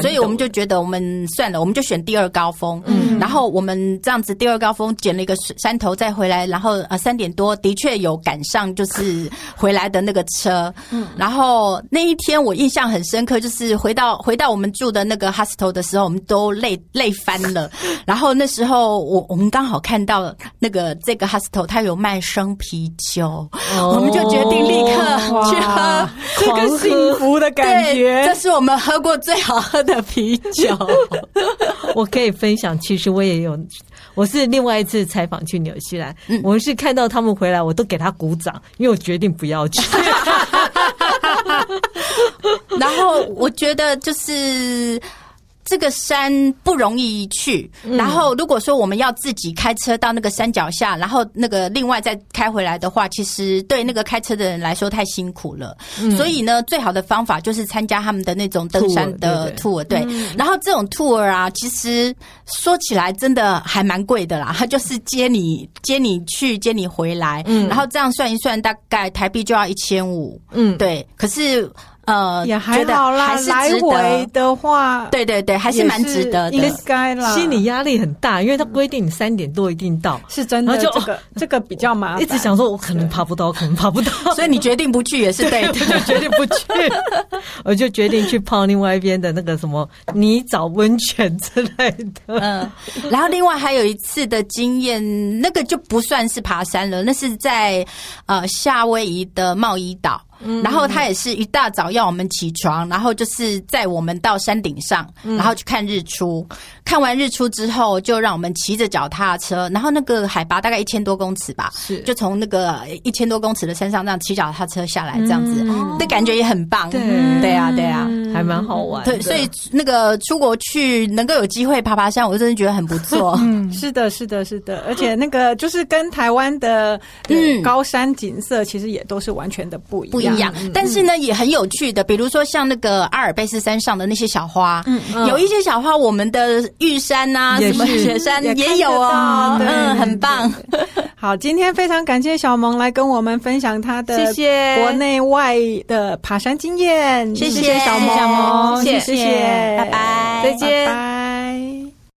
所以我们就觉得我们算了，我们就选第二高峰，嗯，然后我们这样子第二高峰捡了一个山头再回来，然后呃三点多的确有赶上就是回来的那个车，嗯，然后那一天我印象很深刻，就是回到回到我们住的那个 hostel 的时候，我们都累累翻了，[laughs] 然后那时候我我们刚好看到那个这个 hostel 它有卖生啤。酒，我们就决定立刻去喝。这个幸福的感觉。这是我们喝过最好喝的啤酒。[laughs] 我可以分享，其实我也有，我是另外一次采访去纽西兰，嗯、我是看到他们回来，我都给他鼓掌，因为我决定不要去。[laughs] 然后我觉得就是。这个山不容易去。然后如果说我们要自己开车到那个山脚下，然后那个另外再开回来的话，其实对那个开车的人来说太辛苦了。所以呢，最好的方法就是参加他们的那种登山的 tour。对，然后这种 tour 啊，其实说起来真的还蛮贵的啦。他 [laughs] 就是接你接你去，接你回来，然后这样算一算，大概台币就要一千五。嗯，对。可是。呃，也还好啦，来回的话，对对对，还是蛮值得的，应该啦。心理压力很大，因为他规定你三点多一定到，是真的。就这个这个比较麻烦，一直想说我可能爬不到，可能爬不到，所以你决定不去也是对的，我就决定不去，[laughs] 我就决定去泡另外一边的那个什么泥沼温泉之类的。嗯，然后另外还有一次的经验，那个就不算是爬山了，那是在呃夏威夷的茂宜岛。然后他也是一大早要我们起床，然后就是载我们到山顶上，然后去看日出。看完日出之后，就让我们骑着脚踏车，然后那个海拔大概一千多公尺吧，是就从那个一千多公尺的山上这样骑脚踏车下来，这样子的感觉也很棒。对对啊，对啊，还蛮好玩。对，所以那个出国去能够有机会爬爬山，我真的觉得很不错。[laughs] 嗯，是的，是的，是的，而且那个就是跟台湾的高山景色其实也都是完全的不一样。一样，但是呢，也很有趣的，比如说像那个阿尔卑斯山上的那些小花，嗯，有一些小花，我们的玉山呐，什么雪山也有哦，嗯，很棒。好，今天非常感谢小萌来跟我们分享她的谢谢。国内外的爬山经验，谢谢小萌，谢谢，拜拜，再见。